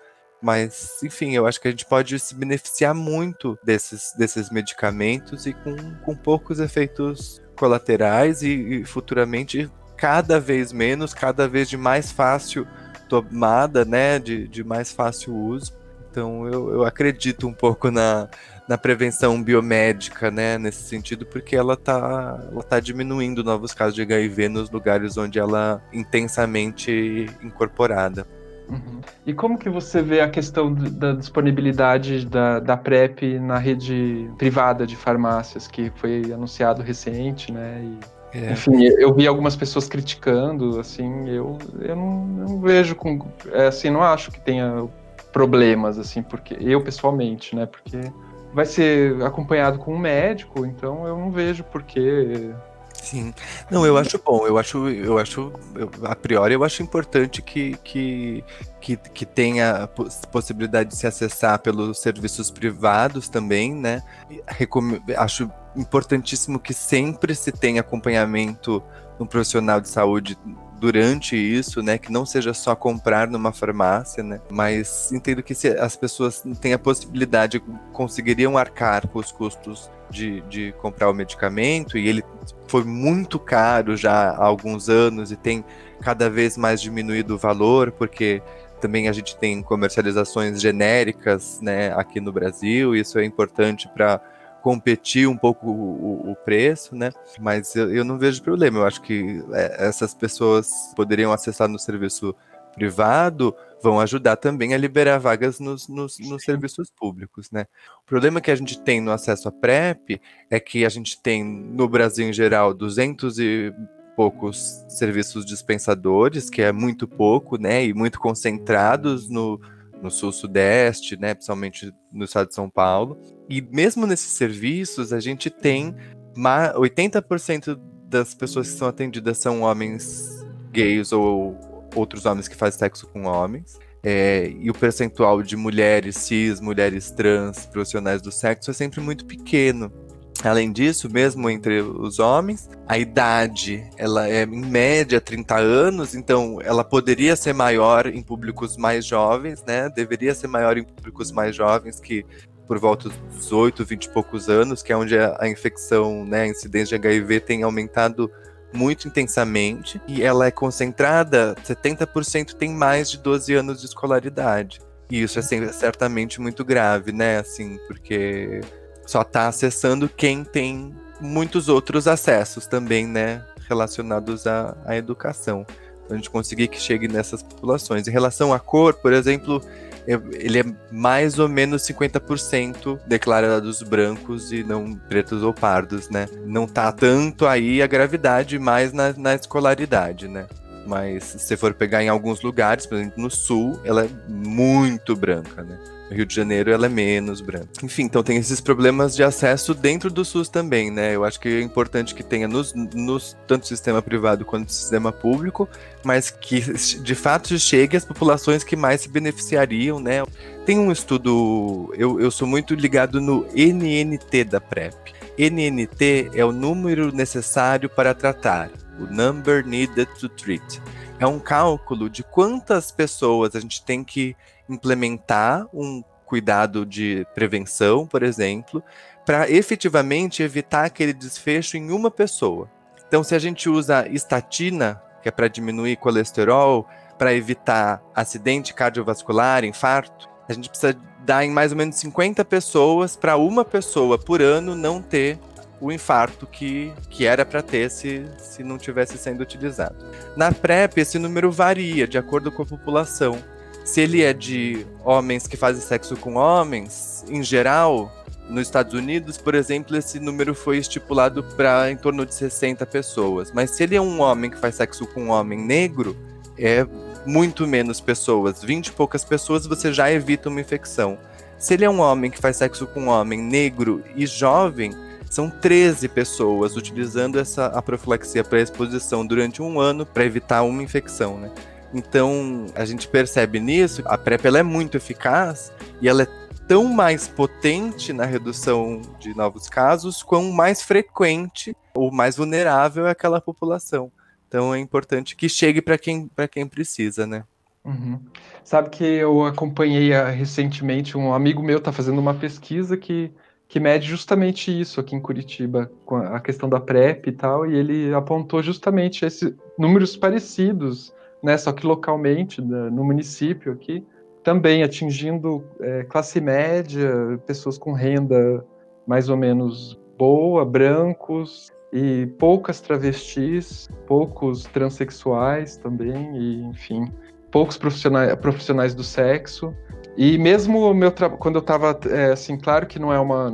Mas, enfim, eu acho que a gente pode se beneficiar muito desses, desses medicamentos e com, com poucos efeitos colaterais e, e futuramente cada vez menos, cada vez de mais fácil tomada, né? De, de mais fácil uso. Então eu, eu acredito um pouco na, na prevenção biomédica, né, nesse sentido, porque ela está ela tá diminuindo novos casos de HIV nos lugares onde ela é intensamente incorporada. Uhum. E como que você vê a questão da disponibilidade da, da PrEP na rede privada de farmácias, que foi anunciado recente, né? E, é. Enfim, eu vi algumas pessoas criticando, assim, eu, eu não, não vejo com... É, assim, não acho que tenha problemas, assim, porque eu pessoalmente, né? Porque vai ser acompanhado com um médico, então eu não vejo por que Sim. Não, eu acho bom. Eu acho, eu acho, eu, a priori, eu acho importante que, que, que, que tenha possibilidade de se acessar pelos serviços privados também, né? Recom acho importantíssimo que sempre se tenha acompanhamento no profissional de saúde durante isso, né, que não seja só comprar numa farmácia, né, mas entendo que se as pessoas têm a possibilidade, conseguiriam arcar com os custos de, de comprar o medicamento, e ele foi muito caro já há alguns anos e tem cada vez mais diminuído o valor, porque também a gente tem comercializações genéricas, né, aqui no Brasil, e isso é importante para competir um pouco o, o preço, né? Mas eu, eu, não vejo problema. Eu acho que é, essas pessoas poderiam acessar no serviço privado vão ajudar também a liberar vagas nos, nos, nos, serviços públicos, né? O problema que a gente tem no acesso à PrEP é que a gente tem, no Brasil em geral, 200 e poucos serviços dispensadores, que é muito pouco, né? E muito concentrados no, no sul-sudeste, né, principalmente no estado de São Paulo. E mesmo nesses serviços, a gente tem 80% das pessoas que são atendidas são homens gays ou outros homens que fazem sexo com homens. É, e o percentual de mulheres cis, mulheres trans, profissionais do sexo é sempre muito pequeno. Além disso, mesmo entre os homens, a idade ela é em média 30 anos, então ela poderia ser maior em públicos mais jovens, né? Deveria ser maior em públicos mais jovens que por volta dos 18, 20 e poucos anos, que é onde a, infecção, né, a incidência de HIV tem aumentado muito intensamente e ela é concentrada, 70% tem mais de 12 anos de escolaridade. E isso é certamente muito grave, né? Assim, porque só está acessando quem tem muitos outros acessos também, né, relacionados à, à educação. Então, a gente conseguir que chegue nessas populações. Em relação à cor, por exemplo, ele é mais ou menos 50% declarados brancos e não pretos ou pardos, né? Não tá tanto aí a gravidade, mais na, na escolaridade, né? Mas se for pegar em alguns lugares, por exemplo, no sul, ela é muito branca, né? No Rio de Janeiro ela é menos branca. Enfim, então tem esses problemas de acesso dentro do SUS também, né? Eu acho que é importante que tenha nos, nos tanto sistema privado quanto sistema público, mas que de fato chegue às populações que mais se beneficiariam, né? Tem um estudo, eu, eu sou muito ligado no NNT da PrEP. NNT é o número necessário para tratar o Number Needed to Treat. É um cálculo de quantas pessoas a gente tem que implementar um cuidado de prevenção, por exemplo, para efetivamente evitar aquele desfecho em uma pessoa. Então, se a gente usa estatina, que é para diminuir colesterol, para evitar acidente cardiovascular, infarto, a gente precisa dar em mais ou menos 50 pessoas para uma pessoa por ano não ter o infarto que, que era para ter se, se não tivesse sendo utilizado. Na PrEP, esse número varia de acordo com a população. Se ele é de homens que fazem sexo com homens, em geral, nos Estados Unidos, por exemplo, esse número foi estipulado para em torno de 60 pessoas. Mas se ele é um homem que faz sexo com um homem negro, é muito menos pessoas. 20 e poucas pessoas você já evita uma infecção. Se ele é um homem que faz sexo com um homem negro e jovem, são 13 pessoas utilizando essa a profilaxia para exposição durante um ano para evitar uma infecção, né? Então, a gente percebe nisso, a PrEP ela é muito eficaz e ela é tão mais potente na redução de novos casos, quão mais frequente ou mais vulnerável é aquela população. Então é importante que chegue para quem, quem precisa, né? Uhum. Sabe que eu acompanhei ah, recentemente, um amigo meu está fazendo uma pesquisa que, que mede justamente isso aqui em Curitiba, com a questão da PrEP e tal, e ele apontou justamente esses números parecidos né, só que localmente, no município aqui, também atingindo é, classe média, pessoas com renda mais ou menos boa, brancos, e poucas travestis, poucos transexuais também, e enfim, poucos profissionais, profissionais do sexo. E mesmo meu quando eu estava é, assim, claro que não é uma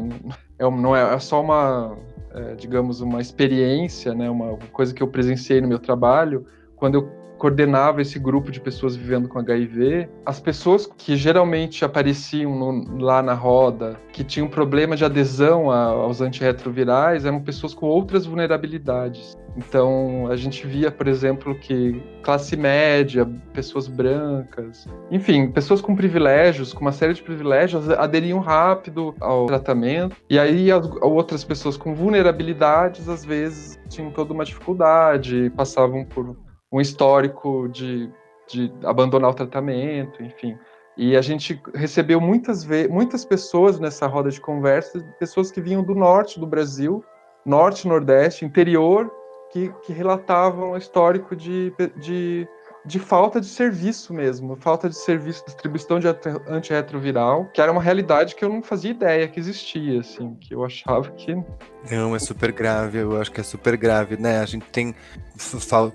é, não é, é só uma é, digamos uma experiência, né, uma coisa que eu presenciei no meu trabalho, quando eu coordenava esse grupo de pessoas vivendo com HIV, as pessoas que geralmente apareciam no, lá na roda, que tinham problema de adesão a, aos antirretrovirais, eram pessoas com outras vulnerabilidades. Então, a gente via, por exemplo, que classe média, pessoas brancas, enfim, pessoas com privilégios, com uma série de privilégios, aderiam rápido ao tratamento. E aí, as outras pessoas com vulnerabilidades, às vezes, tinham toda uma dificuldade, passavam por um histórico de, de abandonar o tratamento, enfim. E a gente recebeu muitas, muitas pessoas nessa roda de conversa, pessoas que vinham do norte do Brasil, norte, nordeste, interior, que, que relatavam o histórico de, de de falta de serviço mesmo, falta de serviço, distribuição de antirretroviral, que era uma realidade que eu não fazia ideia que existia, assim, que eu achava que... Não, é super grave, eu acho que é super grave, né? A gente tem,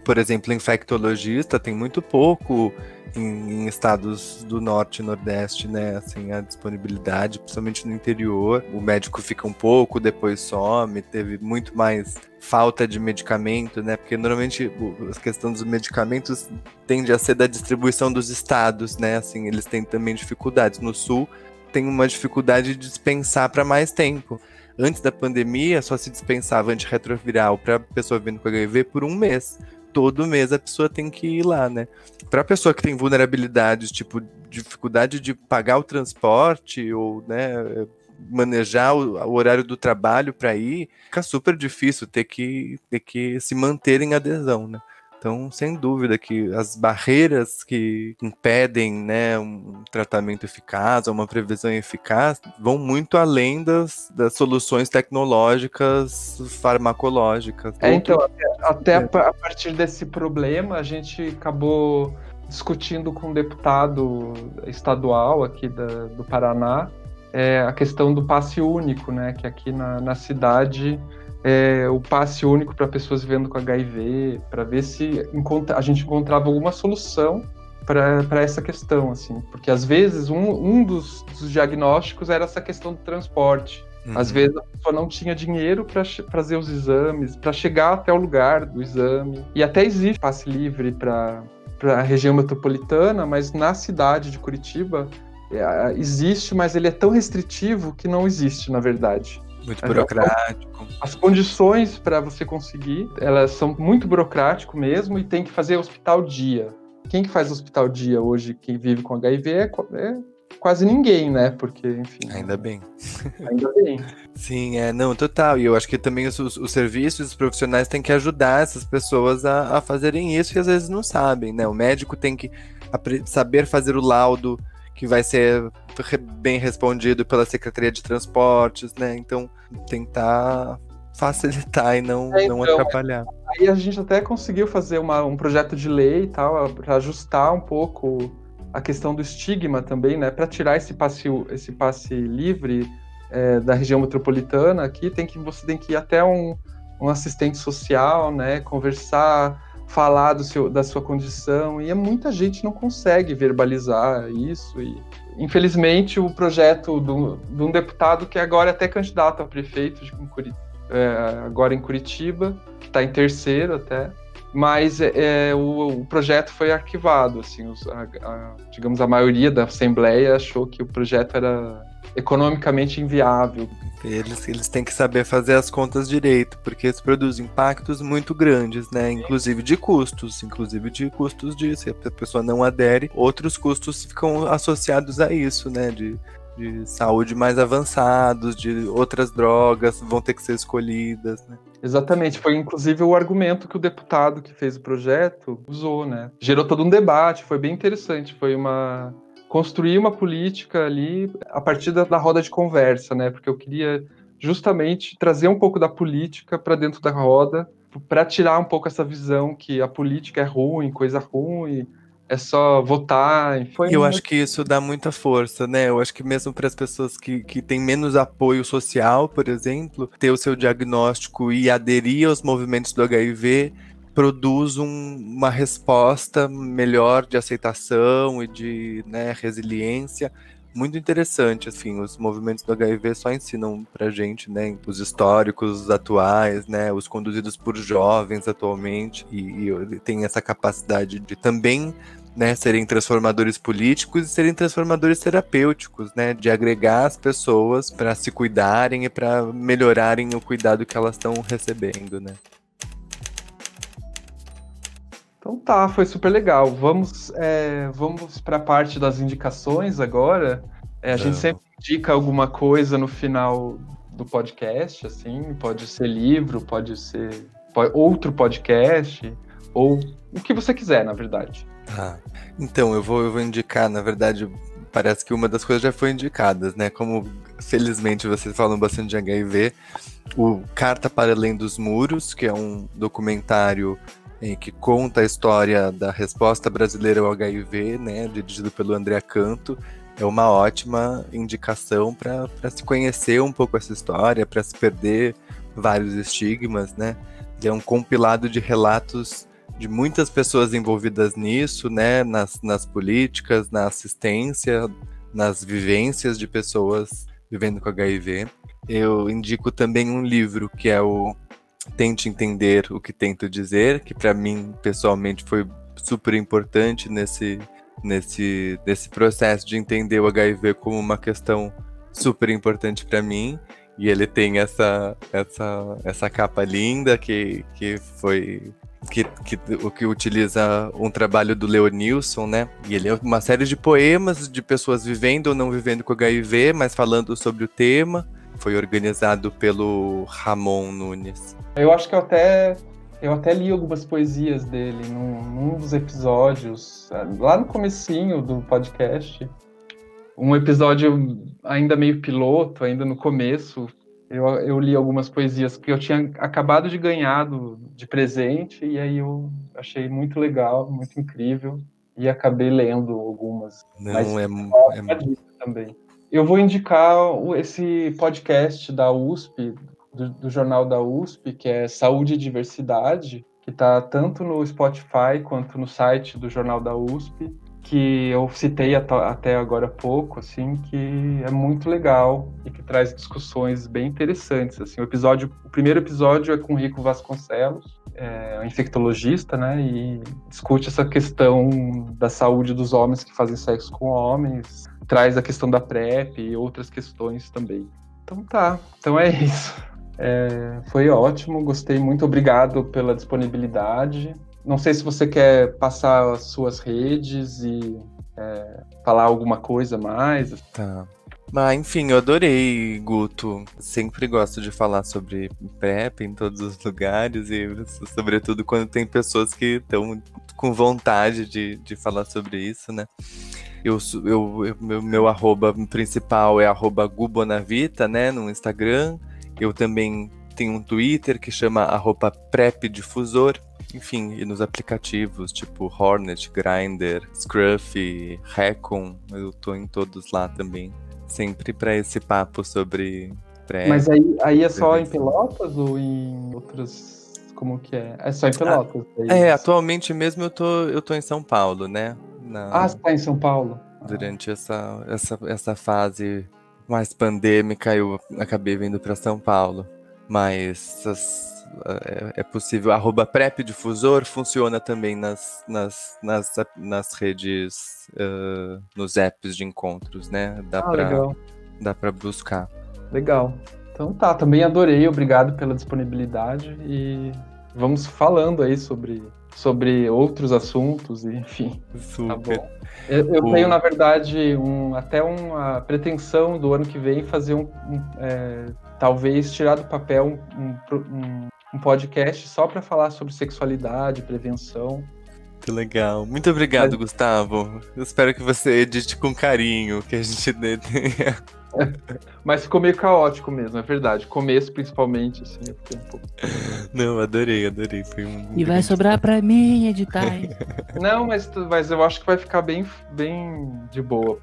por exemplo, infectologista, tem muito pouco em, em, estados do norte e nordeste, né? Assim, a disponibilidade, principalmente no interior. O médico fica um pouco, depois some, teve muito mais falta de medicamento, né? Porque normalmente a questão dos medicamentos tende a ser da distribuição dos estados, né? Assim, eles têm também dificuldades. No sul tem uma dificuldade de dispensar para mais tempo. Antes da pandemia, só se dispensava antirretroviral para pessoa vindo com HIV por um mês todo mês a pessoa tem que ir lá, né? Para pessoa que tem vulnerabilidades, tipo dificuldade de pagar o transporte ou, né, manejar o, o horário do trabalho para ir, fica super difícil ter que ter que se manter em adesão, né? Então, sem dúvida que as barreiras que impedem né, um tratamento eficaz ou uma previsão eficaz vão muito além das, das soluções tecnológicas farmacológicas. É, então, até, até a partir desse problema, a gente acabou discutindo com um deputado estadual aqui da, do Paraná é, a questão do passe único, né? Que aqui na, na cidade é, o passe único para pessoas vivendo com HIV, para ver se a gente encontrava alguma solução para essa questão, assim, porque às vezes um, um dos, dos, diagnósticos era essa questão do transporte. Uhum. Às vezes a pessoa não tinha dinheiro para fazer os exames, para chegar até o lugar do exame. E até existe passe livre para a região metropolitana, mas na cidade de Curitiba é, existe, mas ele é tão restritivo que não existe, na verdade. Muito burocrático. As condições para você conseguir, elas são muito burocrático mesmo e tem que fazer hospital dia. Quem que faz hospital dia hoje, quem vive com HIV, é, é quase ninguém, né? Porque, enfim. Ainda bem. Ainda bem. Sim, é, não, total. E eu acho que também os, os serviços, os profissionais têm que ajudar essas pessoas a, a fazerem isso e às vezes não sabem, né? O médico tem que saber fazer o laudo que vai ser bem respondido pela Secretaria de Transportes, né? Então, tentar facilitar e não, é, então, não atrapalhar. Aí a gente até conseguiu fazer uma, um projeto de lei e tal, para ajustar um pouco a questão do estigma também, né? Para tirar esse passe, esse passe livre é, da região metropolitana aqui, tem que você tem que ir até um, um assistente social, né? Conversar, falar do seu, da sua condição e muita gente não consegue verbalizar isso e infelizmente o projeto do, de um deputado que agora é até candidato a prefeito de é, agora em Curitiba, que está em terceiro até, mas é, é, o, o, projeto foi arquivado, assim, os, a, a, digamos, a maioria da Assembleia achou que o projeto era economicamente inviável. Eles, eles têm que saber fazer as contas direito, porque isso produz impactos muito grandes, né? Inclusive de custos, inclusive de custos de se a pessoa não adere, outros custos ficam associados a isso, né? De de saúde mais avançados, de outras drogas vão ter que ser escolhidas, né? Exatamente, foi inclusive o argumento que o deputado que fez o projeto usou, né? Gerou todo um debate, foi bem interessante, foi uma construir uma política ali a partir da, da roda de conversa, né? Porque eu queria justamente trazer um pouco da política para dentro da roda, para tirar um pouco essa visão que a política é ruim, coisa ruim, é só votar. Eu acho que isso dá muita força, né? Eu acho que mesmo para as pessoas que, que têm menos apoio social, por exemplo, ter o seu diagnóstico e aderir aos movimentos do HIV produz um, uma resposta melhor de aceitação e de né, resiliência muito interessante, assim, os movimentos do HIV só ensinam pra gente, né, os históricos atuais, né, os conduzidos por jovens atualmente, e, e tem essa capacidade de também né, serem transformadores políticos e serem transformadores terapêuticos, né, de agregar as pessoas para se cuidarem e para melhorarem o cuidado que elas estão recebendo, né. Então tá, foi super legal. Vamos, é, vamos para a parte das indicações agora. É, a gente sempre indica alguma coisa no final do podcast, assim, pode ser livro, pode ser outro podcast, ou o que você quiser, na verdade. Ah, então, eu vou, eu vou indicar, na verdade, parece que uma das coisas já foi indicadas, né? Como felizmente vocês falam bastante de HIV, o Carta para Além dos Muros, que é um documentário eh, que conta a história da resposta brasileira ao HIV, né? Dirigido pelo André Canto. É uma ótima indicação para se conhecer um pouco essa história, para se perder vários estigmas, né? é um compilado de relatos de muitas pessoas envolvidas nisso, né, nas, nas políticas, na assistência, nas vivências de pessoas vivendo com HIV. Eu indico também um livro que é o Tente Entender o que Tento Dizer, que para mim pessoalmente foi super importante nesse, nesse, nesse processo de entender o HIV como uma questão super importante para mim. E ele tem essa, essa, essa capa linda que, que foi que, que, que utiliza um trabalho do Leonilson, né? E ele é uma série de poemas de pessoas vivendo ou não vivendo com HIV, mas falando sobre o tema. Foi organizado pelo Ramon Nunes. Eu acho que eu até eu até li algumas poesias dele num, num dos episódios, lá no comecinho do podcast. Um episódio ainda meio piloto, ainda no começo, eu, eu li algumas poesias que eu tinha acabado de ganhar do, de presente, e aí eu achei muito legal, muito incrível, e acabei lendo algumas. Não, Mas, é, é... também. Eu vou indicar esse podcast da USP, do, do, jornal da USP, que é Saúde e Diversidade, que está tanto no Spotify quanto no site do jornal da USP que eu citei até agora há pouco, assim, que é muito legal e que traz discussões bem interessantes, assim. O episódio, o primeiro episódio é com Rico Vasconcelos, é infectologista, né, e discute essa questão da saúde dos homens que fazem sexo com homens, traz a questão da PrEP e outras questões também. Então tá, então é isso. É, foi ótimo, gostei muito, obrigado pela disponibilidade. Não sei se você quer passar as suas redes e é, falar alguma coisa mais. Tá. Mas, enfim, eu adorei, Guto. Sempre gosto de falar sobre PrEP em todos os lugares e, sobretudo, quando tem pessoas que estão com vontade de, de falar sobre isso, né? Eu, eu, meu, meu arroba principal é arroba gubonavita, né, no Instagram. Eu também tenho um Twitter que chama arroba prepdifusor. Enfim, e nos aplicativos tipo Hornet, Grindr, Scruffy, Recon, eu tô em todos lá também. Sempre para esse papo sobre pré. Mas aí, aí é só em Pelotas ou em outras. Como que é? É só em Pelotas? Ah, é, atualmente mesmo eu tô, eu tô em São Paulo, né? Na... Ah, você tá em São Paulo? Durante ah. essa, essa, essa fase mais pandêmica, eu acabei vindo para São Paulo. Mas as, é, é possível. Arroba PrEP Difusor funciona também nas, nas, nas, nas redes, uh, nos apps de encontros, né? Dá ah, pra, legal. Dá para buscar. Legal. Então tá, também adorei, obrigado pela disponibilidade e vamos falando aí sobre, sobre outros assuntos, enfim. Super. Tá bom. Eu, eu tenho, na verdade, um, até uma pretensão do ano que vem fazer um, um é, talvez tirar do papel um, um, podcast só para falar sobre sexualidade, prevenção. Que legal. Muito obrigado, Mas... Gustavo. Eu espero que você edite com carinho, que a gente <laughs> tenha. <laughs> Mas ficou meio caótico mesmo, é verdade. Começo, principalmente, assim, eu fiquei um pouco. <laughs> Não, adorei, adorei. Foi um. E vai sobrar pra mim editar. <laughs> Não, mas, mas eu acho que vai ficar bem, bem de boa.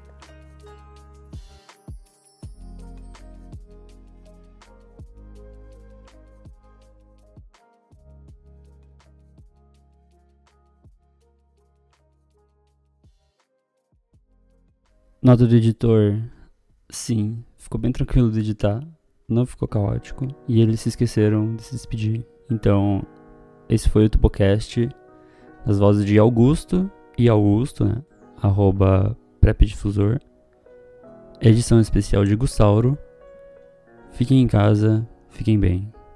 Nota do editor, sim, ficou bem tranquilo de editar, não ficou caótico e eles se esqueceram de se despedir. Então, esse foi o Tupocast, nas vozes de Augusto e Augusto, né? Arroba Prepdifusor. Edição especial de Gussauro. Fiquem em casa, fiquem bem.